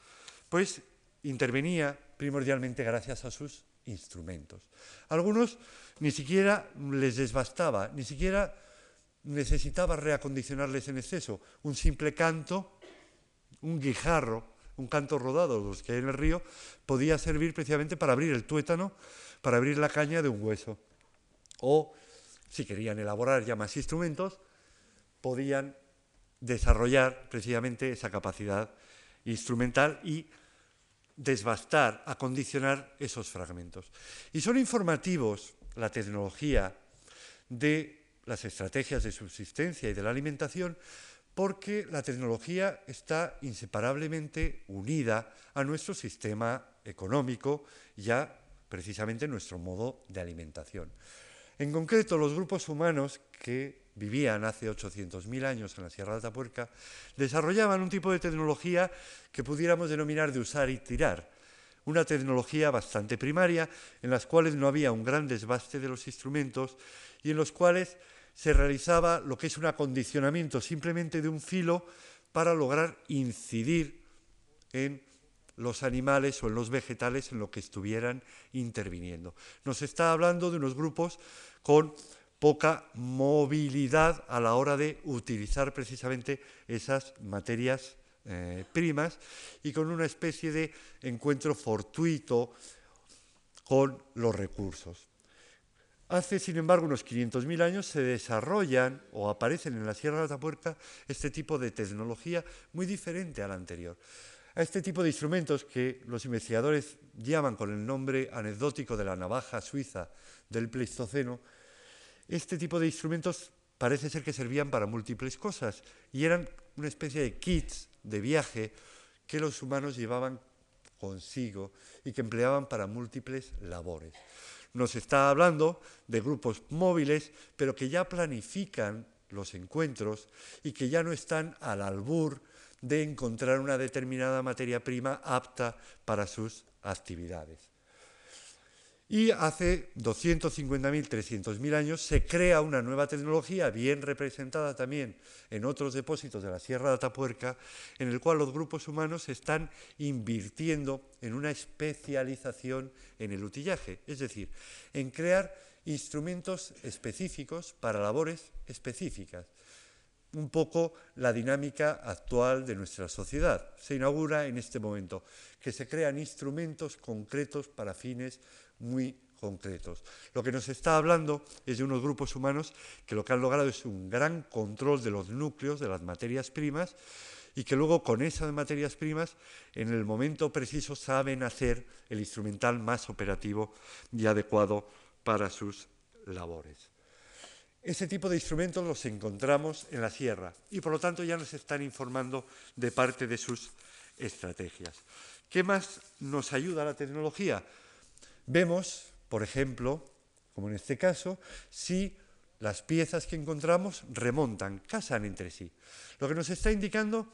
Pues intervenía primordialmente gracias a sus instrumentos. Algunos ni siquiera les desbastaba, ni siquiera necesitaba reacondicionarles en exceso. Un simple canto, un guijarro, un canto rodado, los que hay en el río, podía servir precisamente para abrir el tuétano, para abrir la caña de un hueso. O, si querían elaborar ya más instrumentos, podían desarrollar precisamente esa capacidad instrumental y desbastar, acondicionar esos fragmentos. Y son informativos la tecnología de las estrategias de subsistencia y de la alimentación porque la tecnología está inseparablemente unida a nuestro sistema económico y a nuestro modo de alimentación. En concreto, los grupos humanos que vivían hace 800.000 años en la Sierra de Atapuerca desarrollaban un tipo de tecnología que pudiéramos denominar de usar y tirar, una tecnología bastante primaria en las cuales no había un gran desbaste de los instrumentos y en los cuales se realizaba lo que es un acondicionamiento simplemente de un filo para lograr incidir en los animales o en los vegetales en lo que estuvieran interviniendo. Nos está hablando de unos grupos con poca movilidad a la hora de utilizar precisamente esas materias eh, primas y con una especie de encuentro fortuito con los recursos. Hace, sin embargo, unos 500.000 años se desarrollan o aparecen en la Sierra de Atapuerca este tipo de tecnología muy diferente a la anterior. A este tipo de instrumentos que los investigadores llaman con el nombre anecdótico de la navaja suiza del Pleistoceno, este tipo de instrumentos parece ser que servían para múltiples cosas y eran una especie de kits de viaje que los humanos llevaban consigo y que empleaban para múltiples labores nos está hablando de grupos móviles, pero que ya planifican los encuentros y que ya no están al albur de encontrar una determinada materia prima apta para sus actividades. Y hace 250.000, 300.000 años se crea una nueva tecnología, bien representada también en otros depósitos de la Sierra de Atapuerca, en el cual los grupos humanos están invirtiendo en una especialización en el utillaje, es decir, en crear instrumentos específicos para labores específicas. Un poco la dinámica actual de nuestra sociedad. Se inaugura en este momento que se crean instrumentos concretos para fines muy concretos. Lo que nos está hablando es de unos grupos humanos que lo que han logrado es un gran control de los núcleos, de las materias primas, y que luego con esas materias primas, en el momento preciso, saben hacer el instrumental más operativo y adecuado para sus labores. ese tipo de instrumentos los encontramos en la sierra y por lo tanto ya nos están informando de parte de sus estrategias. ¿Qué más nos ayuda la tecnología? Vemos, por ejemplo, como en este caso, si las piezas que encontramos remontan, casan entre sí. Lo que nos está indicando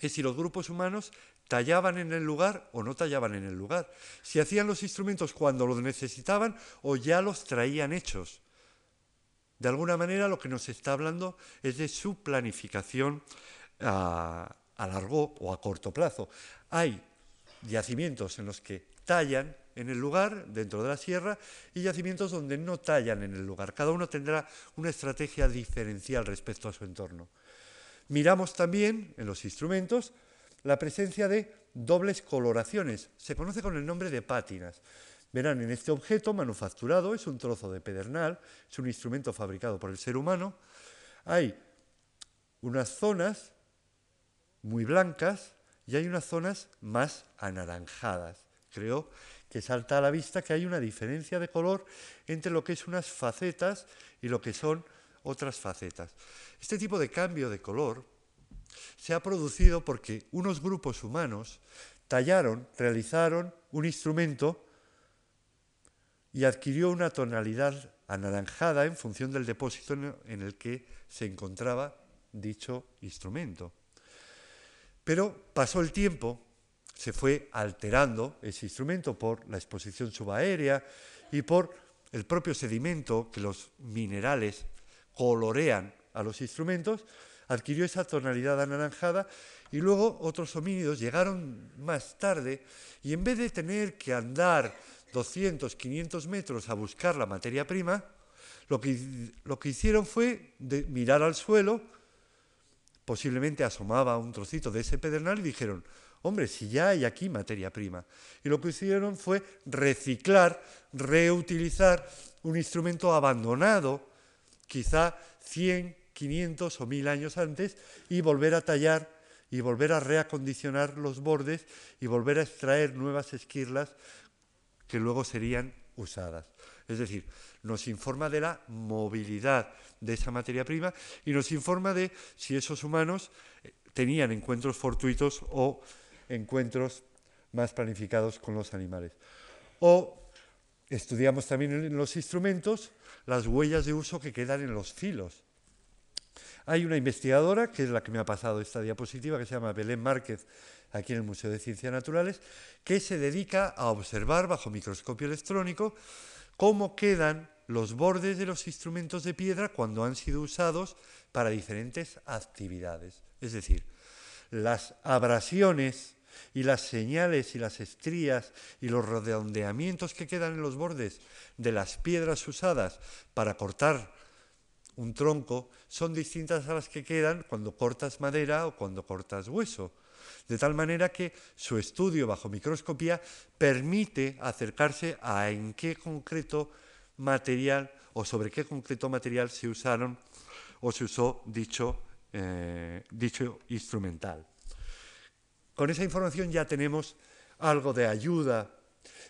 es si los grupos humanos tallaban en el lugar o no tallaban en el lugar, si hacían los instrumentos cuando los necesitaban o ya los traían hechos. De alguna manera lo que nos está hablando es de su planificación a, a largo o a corto plazo. Hay yacimientos en los que tallan en el lugar, dentro de la sierra, y yacimientos donde no tallan en el lugar. Cada uno tendrá una estrategia diferencial respecto a su entorno. Miramos también en los instrumentos la presencia de dobles coloraciones. Se conoce con el nombre de pátinas. Verán, en este objeto manufacturado, es un trozo de pedernal, es un instrumento fabricado por el ser humano, hay unas zonas muy blancas y hay unas zonas más anaranjadas. Creo que salta a la vista que hay una diferencia de color entre lo que es unas facetas y lo que son otras facetas. Este tipo de cambio de color se ha producido porque unos grupos humanos tallaron, realizaron un instrumento y adquirió una tonalidad anaranjada en función del depósito en el que se encontraba dicho instrumento. Pero pasó el tiempo se fue alterando ese instrumento por la exposición subaérea y por el propio sedimento que los minerales colorean a los instrumentos, adquirió esa tonalidad anaranjada y luego otros homínidos llegaron más tarde y en vez de tener que andar 200, 500 metros a buscar la materia prima, lo que, lo que hicieron fue mirar al suelo, posiblemente asomaba un trocito de ese pedernal y dijeron, Hombre, si ya hay aquí materia prima. Y lo que hicieron fue reciclar, reutilizar un instrumento abandonado, quizá 100, 500 o 1000 años antes, y volver a tallar y volver a reacondicionar los bordes y volver a extraer nuevas esquirlas que luego serían usadas. Es decir, nos informa de la movilidad de esa materia prima y nos informa de si esos humanos eh, tenían encuentros fortuitos o encuentros más planificados con los animales. O estudiamos también en los instrumentos las huellas de uso que quedan en los filos. Hay una investigadora, que es la que me ha pasado esta diapositiva, que se llama Belén Márquez, aquí en el Museo de Ciencias Naturales, que se dedica a observar bajo microscopio electrónico cómo quedan los bordes de los instrumentos de piedra cuando han sido usados para diferentes actividades. Es decir, las abrasiones y las señales y las estrías y los redondeamientos que quedan en los bordes de las piedras usadas para cortar un tronco son distintas a las que quedan cuando cortas madera o cuando cortas hueso. De tal manera que su estudio bajo microscopía permite acercarse a en qué concreto material o sobre qué concreto material se usaron o se usó dicho, eh, dicho instrumental. Con esa información ya tenemos algo de ayuda.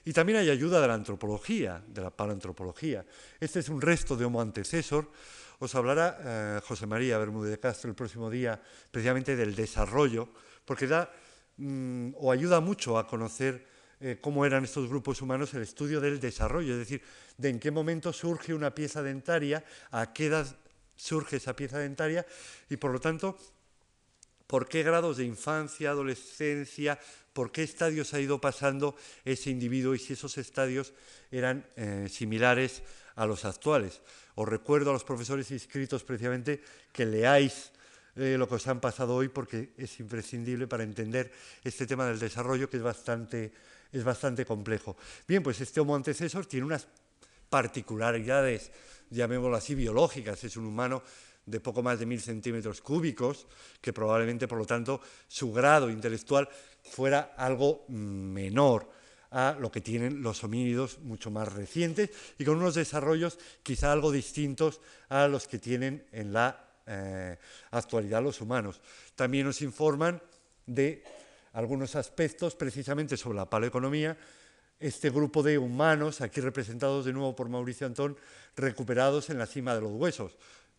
Y también hay ayuda de la antropología, de la paleantropología. Este es un resto de Homo antecesor. Os hablará eh, José María Bermúdez de Castro el próximo día precisamente del desarrollo, porque da mm, o ayuda mucho a conocer eh, cómo eran estos grupos humanos el estudio del desarrollo, es decir, de en qué momento surge una pieza dentaria, a qué edad surge esa pieza dentaria y por lo tanto por qué grados de infancia, adolescencia, por qué estadios ha ido pasando ese individuo y si esos estadios eran eh, similares a los actuales. Os recuerdo a los profesores inscritos precisamente que leáis eh, lo que os han pasado hoy porque es imprescindible para entender este tema del desarrollo que es bastante, es bastante complejo. Bien, pues este Homo antecesor tiene unas particularidades, llamémoslo así, biológicas. Es un humano de poco más de mil centímetros cúbicos, que probablemente, por lo tanto, su grado intelectual fuera algo menor a lo que tienen los homínidos mucho más recientes y con unos desarrollos quizá algo distintos a los que tienen en la eh, actualidad los humanos. También nos informan de algunos aspectos precisamente sobre la paleoeconomía este grupo de humanos, aquí representados de nuevo por Mauricio Antón, recuperados en la cima de los huesos.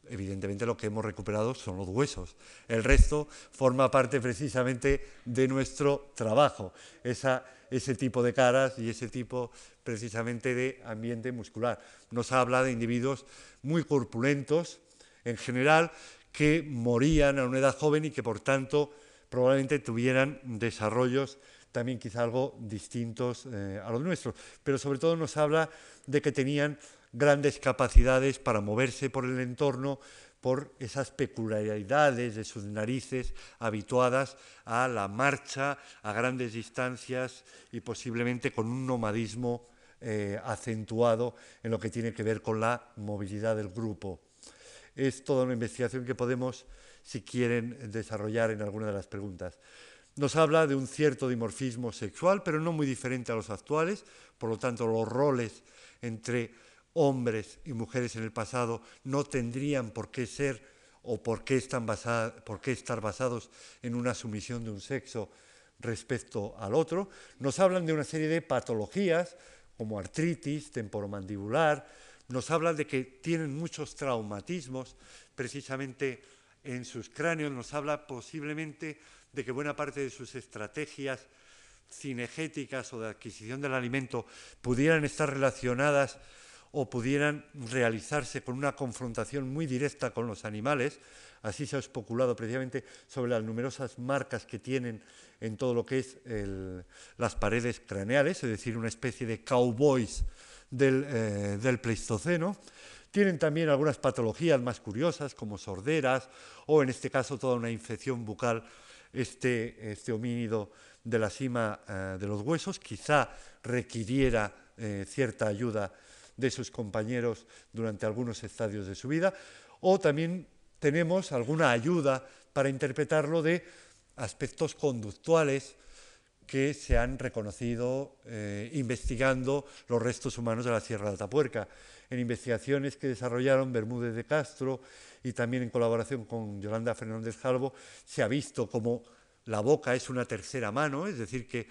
Evidentemente lo que hemos recuperado son los huesos. El resto forma parte precisamente de nuestro trabajo, ese tipo de caras y ese tipo precisamente de ambiente muscular. Nos habla de individuos muy corpulentos en general que morían a una edad joven y que por tanto probablemente tuvieran desarrollos también quizá algo distintos eh, a los nuestros, pero sobre todo nos habla de que tenían grandes capacidades para moverse por el entorno, por esas peculiaridades de sus narices habituadas a la marcha a grandes distancias y posiblemente con un nomadismo eh, acentuado en lo que tiene que ver con la movilidad del grupo. Es toda una investigación que podemos, si quieren, desarrollar en alguna de las preguntas. Nos habla de un cierto dimorfismo sexual, pero no muy diferente a los actuales, por lo tanto los roles entre hombres y mujeres en el pasado no tendrían por qué ser o por qué, están por qué estar basados en una sumisión de un sexo respecto al otro. Nos hablan de una serie de patologías como artritis temporomandibular, nos hablan de que tienen muchos traumatismos precisamente en sus cráneos, nos habla posiblemente de que buena parte de sus estrategias cinegéticas o de adquisición del alimento pudieran estar relacionadas o pudieran realizarse con una confrontación muy directa con los animales. Así se ha especulado precisamente sobre las numerosas marcas que tienen en todo lo que es las paredes craneales, es decir, una especie de cowboys del, eh, del Pleistoceno. Tienen también algunas patologías más curiosas, como sorderas, o en este caso toda una infección bucal este, este homínido de la cima eh, de los huesos, quizá requiriera eh, cierta ayuda de sus compañeros durante algunos estadios de su vida, o también tenemos alguna ayuda para interpretarlo de aspectos conductuales que se han reconocido eh, investigando los restos humanos de la Sierra de Atapuerca, en investigaciones que desarrollaron Bermúdez de Castro y también en colaboración con Yolanda Fernández Jalvo, se ha visto como la boca es una tercera mano, es decir, que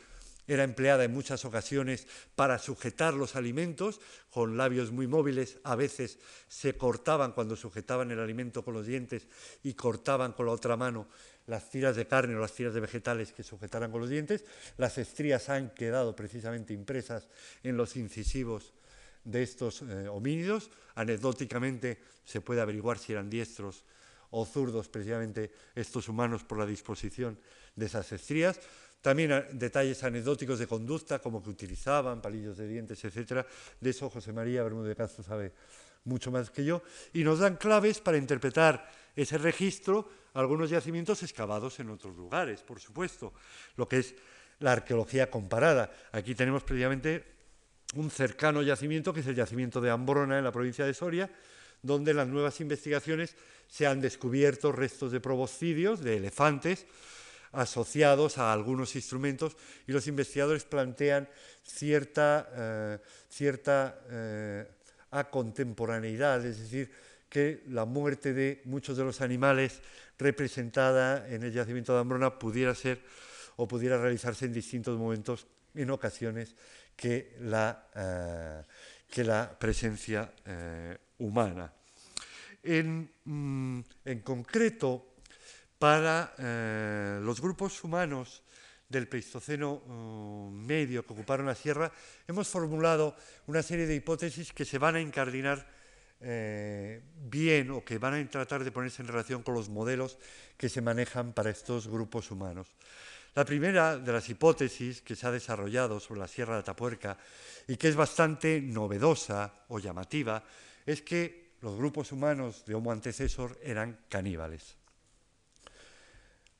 era empleada en muchas ocasiones para sujetar los alimentos, con labios muy móviles, a veces se cortaban cuando sujetaban el alimento con los dientes y cortaban con la otra mano las tiras de carne o las tiras de vegetales que sujetaran con los dientes. Las estrías han quedado precisamente impresas en los incisivos de estos eh, homínidos. Anecdóticamente se puede averiguar si eran diestros o zurdos precisamente estos humanos por la disposición de esas estrías. También eh, detalles anecdóticos de conducta, como que utilizaban palillos de dientes, etc. De eso José María Bermúdez de Castro sabe mucho más que yo. Y nos dan claves para interpretar ese registro, algunos yacimientos excavados en otros lugares, por supuesto, lo que es la arqueología comparada. Aquí tenemos precisamente un cercano yacimiento, que es el yacimiento de Ambrona, en la provincia de Soria, donde en las nuevas investigaciones se han descubierto restos de proboscidios, de elefantes, asociados a algunos instrumentos y los investigadores plantean cierta, eh, cierta eh, acontemporaneidad, es decir, que la muerte de muchos de los animales representada en el yacimiento de Ambrona pudiera ser o pudiera realizarse en distintos momentos, en ocasiones, que la, eh, que la presencia humana. En, mm, en concreto, para eh, los grupos humanos del Pleistoceno uh, medio que ocuparon la sierra, hemos formulado una serie de hipótesis que se van a incardinar eh, bien o que van a tratar de ponerse en relación con los modelos que se manejan para estos grupos humanos. La primera de las hipótesis que se ha desarrollado sobre la Sierra de Atapuerca y que es bastante novedosa o llamativa es que los grupos humanos de Homo antecesor eran caníbales.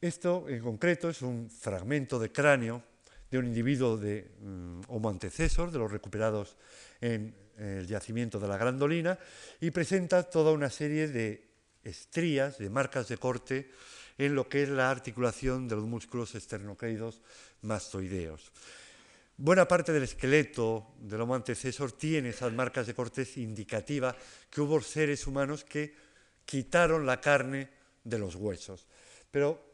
Esto en concreto es un fragmento de cráneo de un individuo de mm, Homo antecesor, de los recuperados en el yacimiento de la Grandolina, y presenta toda una serie de estrías, de marcas de corte en lo que es la articulación de los músculos esternocleidos mastoideos. Buena parte del esqueleto del Homo antecesor tiene esas marcas de cortes indicativa que hubo seres humanos que quitaron la carne de los huesos. Pero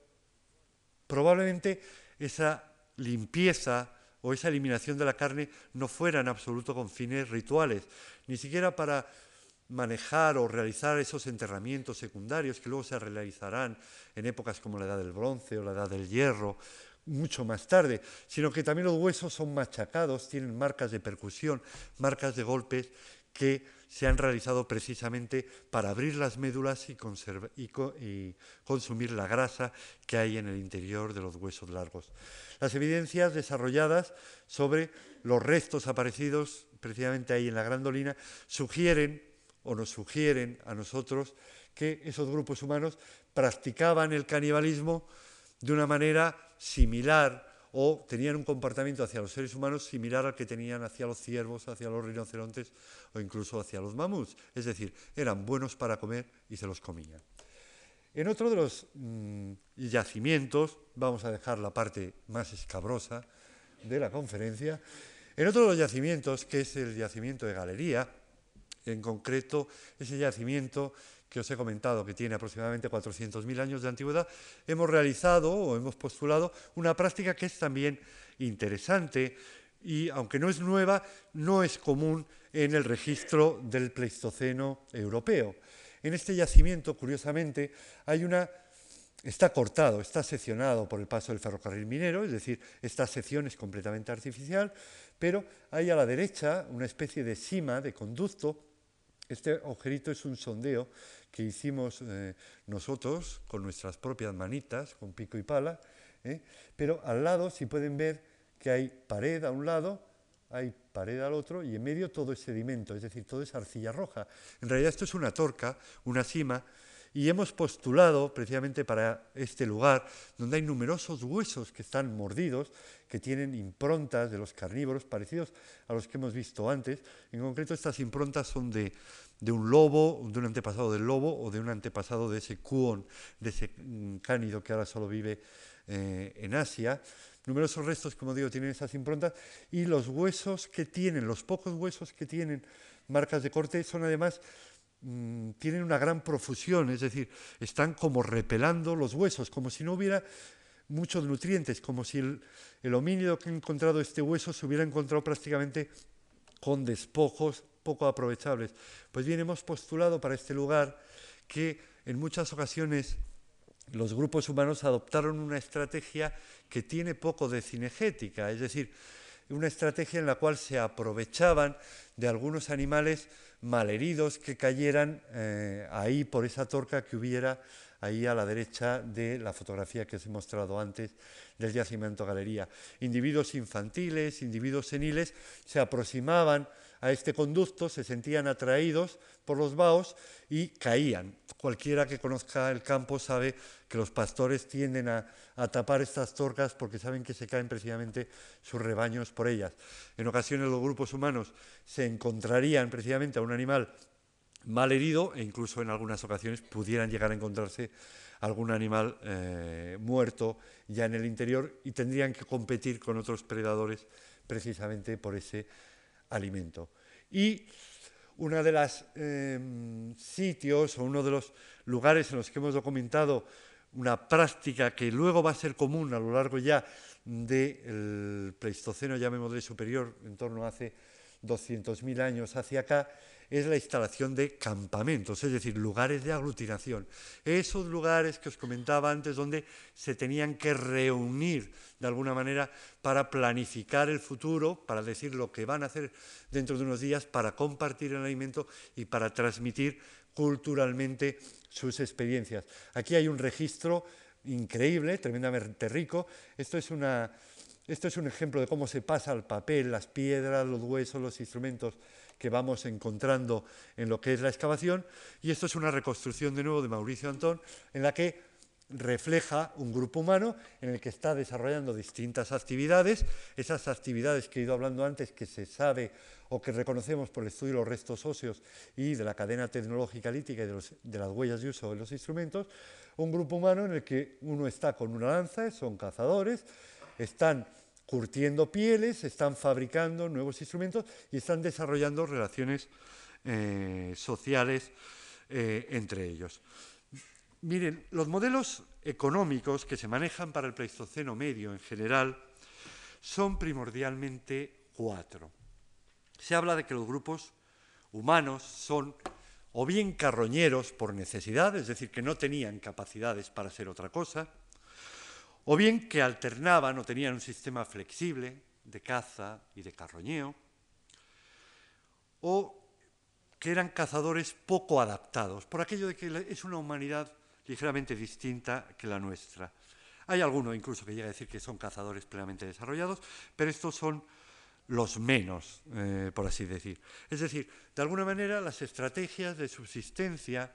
probablemente esa limpieza o esa eliminación de la carne no fuera en absoluto con fines rituales, ni siquiera para manejar o realizar esos enterramientos secundarios que luego se realizarán en épocas como la edad del bronce o la edad del hierro, mucho más tarde, sino que también los huesos son machacados, tienen marcas de percusión, marcas de golpes que se han realizado precisamente para abrir las médulas y, y, consumir la grasa que hay en el interior de los huesos largos. Las evidencias desarrolladas sobre los restos aparecidos precisamente ahí en la grandolina sugieren o nos sugieren a nosotros que esos grupos humanos practicaban el canibalismo de una manera similar o tenían un comportamiento hacia los seres humanos similar al que tenían hacia los ciervos, hacia los rinocerontes o incluso hacia los mamuts. Es decir, eran buenos para comer y se los comían. En otro de los mm, yacimientos, vamos a dejar la parte más escabrosa de la conferencia, en otro de los yacimientos, que es el yacimiento de Galería, en concreto ese yacimiento que os he comentado, que tiene aproximadamente 400.000 años de antigüedad, hemos realizado o hemos postulado una práctica que es también interesante y, aunque no es nueva, no es común en el registro del Pleistoceno europeo. En este yacimiento, curiosamente, hay una está cortado, está seccionado por el paso del ferrocarril minero, es decir, esta sección es completamente artificial, pero hay a la derecha una especie de cima, de conducto. Este agujerito es un sondeo que hicimos eh, nosotros con nuestras propias manitas, con pico y pala, ¿eh? pero al lado, si pueden ver que hay pared a un lado, hay pared al otro y en medio todo es sedimento, es decir, todo es arcilla roja. En realidad esto es una torca, una cima, y hemos postulado precisamente para este lugar, donde hay numerosos huesos que están mordidos, que tienen improntas de los carnívoros parecidos a los que hemos visto antes. En concreto, estas improntas son de, un lobo, de un antepasado del lobo o de un antepasado de ese cuón, de ese mm, cánido que ahora solo vive eh, en Asia. Numerosos restos, como digo, tienen esas improntas y los huesos que tienen, los pocos huesos que tienen marcas de corte, son además Mm, tienen una gran profusión, es decir, están como repelando los huesos, como si no hubiera muchos nutrientes, como si el, el homínido que ha encontrado este hueso se hubiera encontrado prácticamente con despojos poco aprovechables. Pues bien, hemos postulado para este lugar que en muchas ocasiones los grupos humanos adoptaron una estrategia que tiene poco de cinegética, es decir, una estrategia en la cual se aprovechaban de algunos animales malheridos que cayeran eh, ahí por esa torca que hubiera ahí a la derecha de la fotografía que os he mostrado antes del yacimiento galería. Individuos infantiles, individuos seniles se aproximaban a este conducto, se sentían atraídos por los vaos y caían. Cualquiera que conozca el campo sabe que los pastores tienden a, tapar estas torcas porque saben que se caen precisamente sus rebaños por ellas. En ocasiones los grupos humanos se encontrarían precisamente a un animal mal herido e incluso en algunas ocasiones pudieran llegar a encontrarse algún animal eh, muerto ya en el interior y tendrían que competir con otros predadores precisamente por ese alimento. Y uno de los em, sitios o uno de los lugares en los que hemos documentado una práctica que luego va a ser común a lo largo ya del Pleistoceno, llamémosle superior, en torno a hace 200.000 años hacia acá, es la instalación de campamentos, es decir, lugares de aglutinación. Esos lugares que os comentaba antes donde se tenían que reunir de alguna manera para planificar el futuro, para decir lo que van a hacer dentro de unos días, para compartir el alimento y para transmitir culturalmente sus experiencias. Aquí hay un registro increíble, tremendamente rico. Esto es una esto es un ejemplo de cómo se pasa al papel las piedras, los huesos, los instrumentos que vamos encontrando en lo que es la excavación. Y esto es una reconstrucción de nuevo de Mauricio Antón, en la que refleja un grupo humano en el que está desarrollando distintas actividades, esas actividades que he ido hablando antes, que se sabe o que reconocemos por el estudio de los restos óseos y de la cadena tecnológica lítica y de, de las huellas de uso de los instrumentos, un grupo humano en el que uno está con una lanza, son cazadores, están curtiendo pieles, están fabricando nuevos instrumentos y están desarrollando relaciones eh, sociales eh, entre ellos. Miren, los modelos económicos que se manejan para el Pleistoceno medio en general son primordialmente cuatro. Se habla de que los grupos humanos son o bien carroñeros por necesidad, es decir, que no tenían capacidades para ser otra cosa, o bien que alternaban o tenían un sistema flexible de caza y de carroñeo, o que eran cazadores poco adaptados, por aquello de que es una humanidad ligeramente distinta que la nuestra. Hay alguno incluso que llega a decir que son cazadores plenamente desarrollados, pero estos son los menos, eh, por así decir. Es decir, de alguna manera las estrategias de subsistencia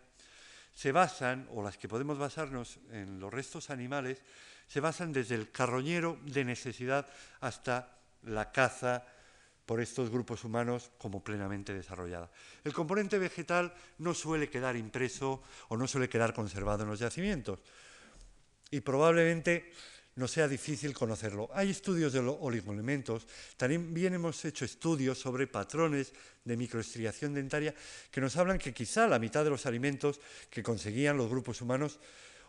se basan, o las que podemos basarnos en los restos animales, se basan desde el carroñero de necesidad hasta la caza por estos grupos humanos como plenamente desarrollada. El componente vegetal no suele quedar impreso o no suele quedar conservado en los yacimientos y probablemente no sea difícil conocerlo. Hay estudios de los oligoelementos, también hemos hecho estudios sobre patrones de microestriación dentaria que nos hablan que quizá la mitad de los alimentos que conseguían los grupos humanos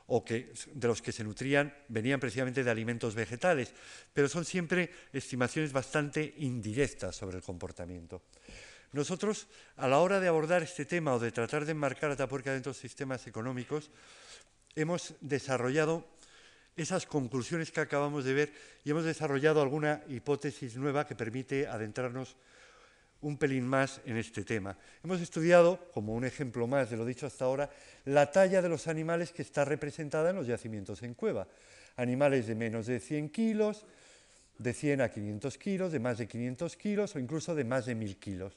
o que, de los que se nutrían venían precisamente de alimentos vegetales, pero son siempre estimaciones bastante indirectas sobre el comportamiento. Nosotros, a la hora de abordar este tema o de tratar de enmarcar a Tapuerca dentro de sistemas económicos, hemos desarrollado esas conclusiones que acabamos de ver y hemos desarrollado alguna hipótesis nueva que permite adentrarnos un pelín más en este tema. Hemos estudiado, como un ejemplo más de lo dicho hasta ahora, la talla de los animales que está representada en los yacimientos en cueva. Animales de menos de 100 kilos, de 100 a 500 kilos, de más de 500 kilos o incluso de más de 1000 kilos.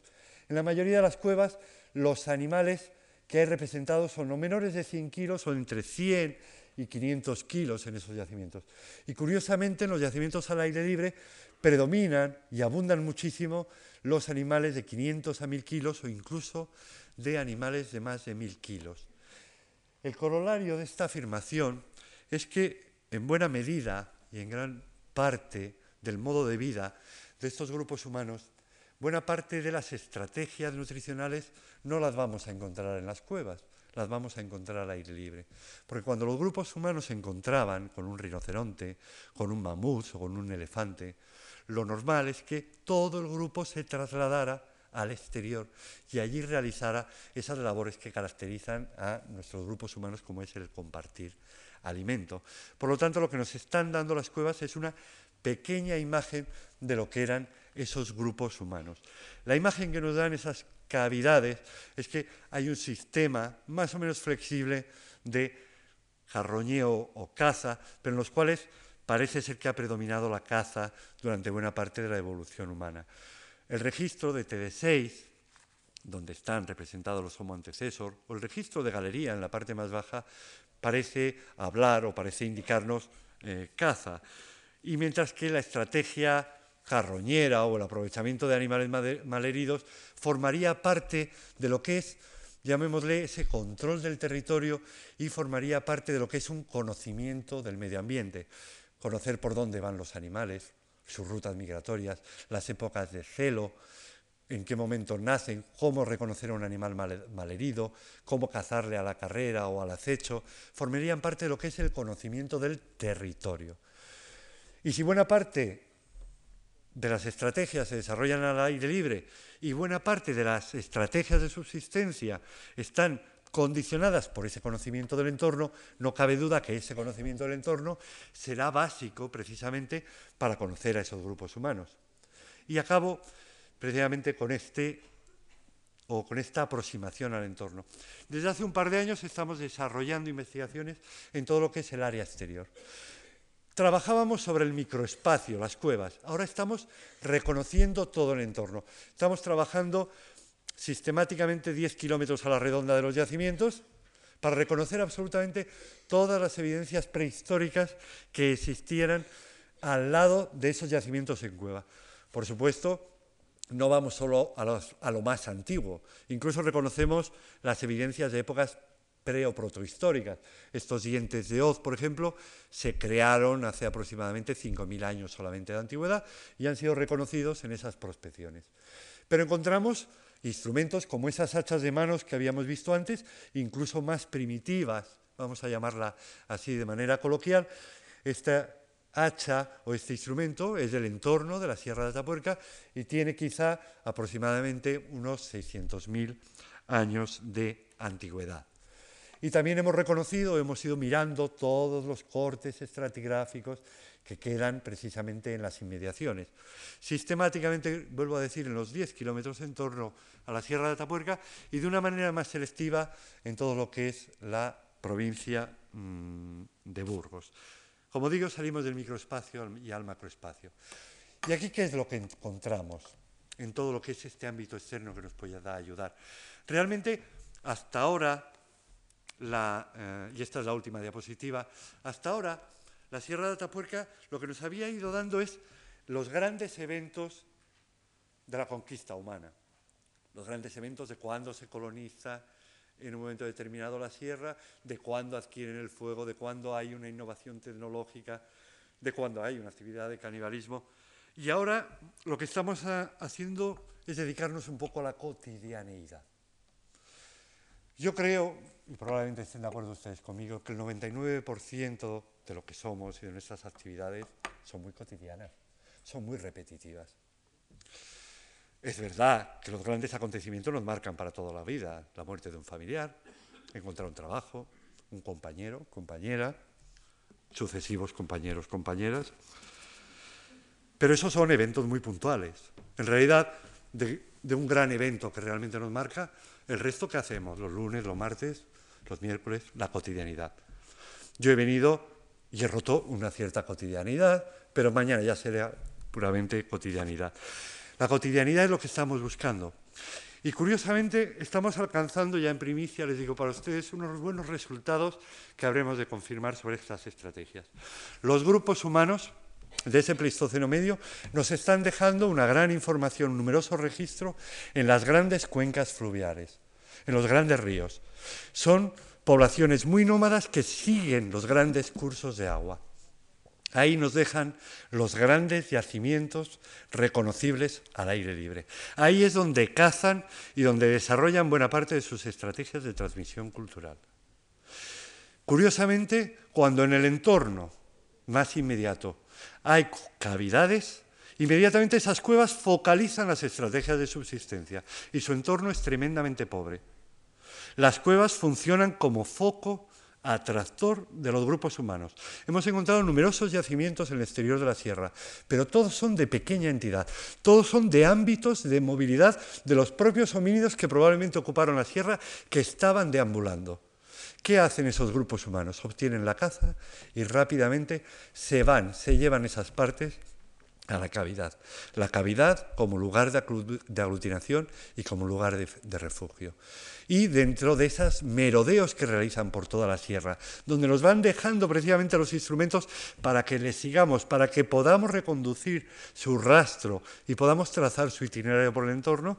En la mayoría de las cuevas, los animales que hay representados son no menores de 100 kilos o entre 100 y 500 kilos en esos yacimientos. Y curiosamente en los yacimientos al aire libre predominan y abundan muchísimo los animales de 500 a 1000 kilos o incluso de animales de más de 1000 kilos. El corolario de esta afirmación es que en buena medida y en gran parte del modo de vida de estos grupos humanos, buena parte de las estrategias nutricionales no las vamos a encontrar en las cuevas, las vamos a encontrar al aire libre. Porque cuando los grupos humanos se encontraban con un rinoceronte, con un mamut o con un elefante, lo normal es que todo el grupo se trasladara al exterior y allí realizara esas labores que caracterizan a nuestros grupos humanos como es el compartir alimento. Por lo tanto, lo que nos están dando las cuevas es una pequeña imagen de lo que eran esos grupos humanos. La imagen que nos dan esas cavidades es que hay un sistema más o menos flexible de jarroñeo o caza, pero en los cuales parece ser que ha predominado la caza durante buena parte de la evolución humana. El registro de TD6, donde están representados los homo antecesor, o el registro de galería en la parte más baja, parece hablar o parece indicarnos eh, caza. Y mientras que la estrategia carroñera o el aprovechamiento de animales malheridos formaría parte de lo que es, llamémosle, ese control del territorio y formaría parte de lo que es un conocimiento del medio ambiente. Conocer por dónde van los animales, sus rutas migratorias, las épocas de celo, en qué momento nacen, cómo reconocer a un animal malherido, cómo cazarle a la carrera o al acecho, formarían parte de lo que es el conocimiento del territorio. Y si buena parte de las estrategias se desarrollan al aire libre y buena parte de las estrategias de subsistencia están condicionadas por ese conocimiento del entorno, no cabe duda que ese conocimiento del entorno será básico precisamente para conocer a esos grupos humanos. Y acabo precisamente con este o con esta aproximación al entorno. Desde hace un par de años estamos desarrollando investigaciones en todo lo que es el área exterior. Trabajábamos sobre el microespacio, las cuevas. Ahora estamos reconociendo todo el entorno. Estamos trabajando sistemáticamente 10 kilómetros a la redonda de los yacimientos para reconocer absolutamente todas las evidencias prehistóricas que existieran al lado de esos yacimientos en cueva. Por supuesto, no vamos solo a, lo más antiguo, incluso reconocemos las evidencias de épocas pre o protohistóricas. Estos dientes de hoz, por ejemplo, se crearon hace aproximadamente 5.000 años solamente de antigüedad y han sido reconocidos en esas prospecciones. Pero encontramos instrumentos como esas hachas de manos que habíamos visto antes, incluso más primitivas, vamos a llamarla así de manera coloquial. Esta hacha o este instrumento es del entorno de la Sierra de Atapuerca y tiene quizá aproximadamente unos 600.000 años de antigüedad. Y también hemos reconocido, hemos ido mirando todos los cortes estratigráficos que quedan precisamente en las inmediaciones. Sistemáticamente, vuelvo a decir, en los 10 kilómetros en torno a la Sierra de Atapuerca y de una manera más selectiva en todo lo que es la provincia mm, de Burgos. Como digo, salimos del microespacio y al macroespacio. ¿Y aquí qué es lo que encontramos en todo lo que es este ámbito externo que nos puede ayudar? Realmente, hasta ahora, eh, y esta es la última diapositiva, hasta ahora la Sierra de Atapuerca lo que nos había ido dando es los grandes eventos de la conquista humana, los grandes eventos de cuándo se coloniza en un momento determinado la sierra, de cuándo adquieren el fuego, de cuándo hay una innovación tecnológica, de cuándo hay una actividad de canibalismo. Y ahora lo que estamos haciendo es dedicarnos un poco a la cotidianeidad. Yo creo, y probablemente estén de acuerdo ustedes conmigo, que el 99% de lo que somos y de nuestras actividades son muy cotidianas, son muy repetitivas. Es verdad que los grandes acontecimientos nos marcan para toda la vida, la muerte de un familiar, encontrar un trabajo, un compañero, compañera, sucesivos compañeros, compañeras, pero esos son eventos muy puntuales. En realidad, de, de un gran evento que realmente nos marca, el resto que hacemos, los lunes, los martes, los miércoles, la cotidianidad. Yo he venido y he roto una cierta cotidianidad, pero mañana ya será puramente cotidianidad. La cotidianidad es lo que estamos buscando. Y curiosamente estamos alcanzando ya en primicia, les digo para ustedes, unos buenos resultados que habremos de confirmar sobre estas estrategias. Los grupos humanos de ese Pleistoceno medio nos están dejando una gran información, un numeroso registro en las grandes cuencas fluviales, en los grandes ríos. Son poblaciones muy nómadas que siguen los grandes cursos de agua. Ahí nos dejan los grandes yacimientos reconocibles al aire libre. Ahí es donde cazan y donde desarrollan buena parte de sus estrategias de transmisión cultural. Curiosamente, cuando en el entorno más inmediato hay cavidades, inmediatamente esas cuevas focalizan las estrategias de subsistencia y su entorno es tremendamente pobre. Las cuevas funcionan como foco atractor de los grupos humanos. Hemos encontrado numerosos yacimientos en el exterior de la sierra, pero todos son de pequeña entidad, todos son de ámbitos de movilidad de los propios homínidos que probablemente ocuparon la sierra, que estaban deambulando. ¿Qué hacen esos grupos humanos? Obtienen la caza y rápidamente se van, se llevan esas partes a la cavidad. La cavidad como lugar de aglutinación y como lugar de, refugio. Y dentro de esas merodeos que realizan por toda la sierra, donde nos van dejando precisamente los instrumentos para que les sigamos, para que podamos reconducir su rastro y podamos trazar su itinerario por el entorno,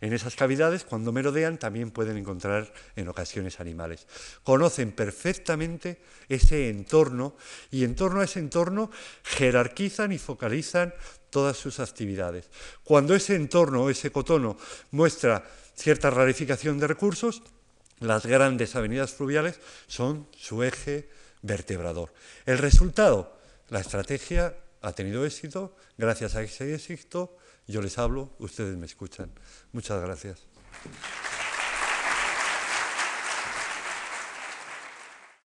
en esas cavidades, cuando merodean, también pueden encontrar en ocasiones animales. Conocen perfectamente ese entorno y en torno a ese entorno jerarquizan y focalizan todas sus actividades. Cuando ese entorno ese cotono muestra cierta rarificación de recursos, las grandes avenidas fluviales son su eje vertebrador. El resultado, la estrategia ha tenido éxito, gracias a ese éxito yo les hablo, ustedes me escuchan. Muchas gracias.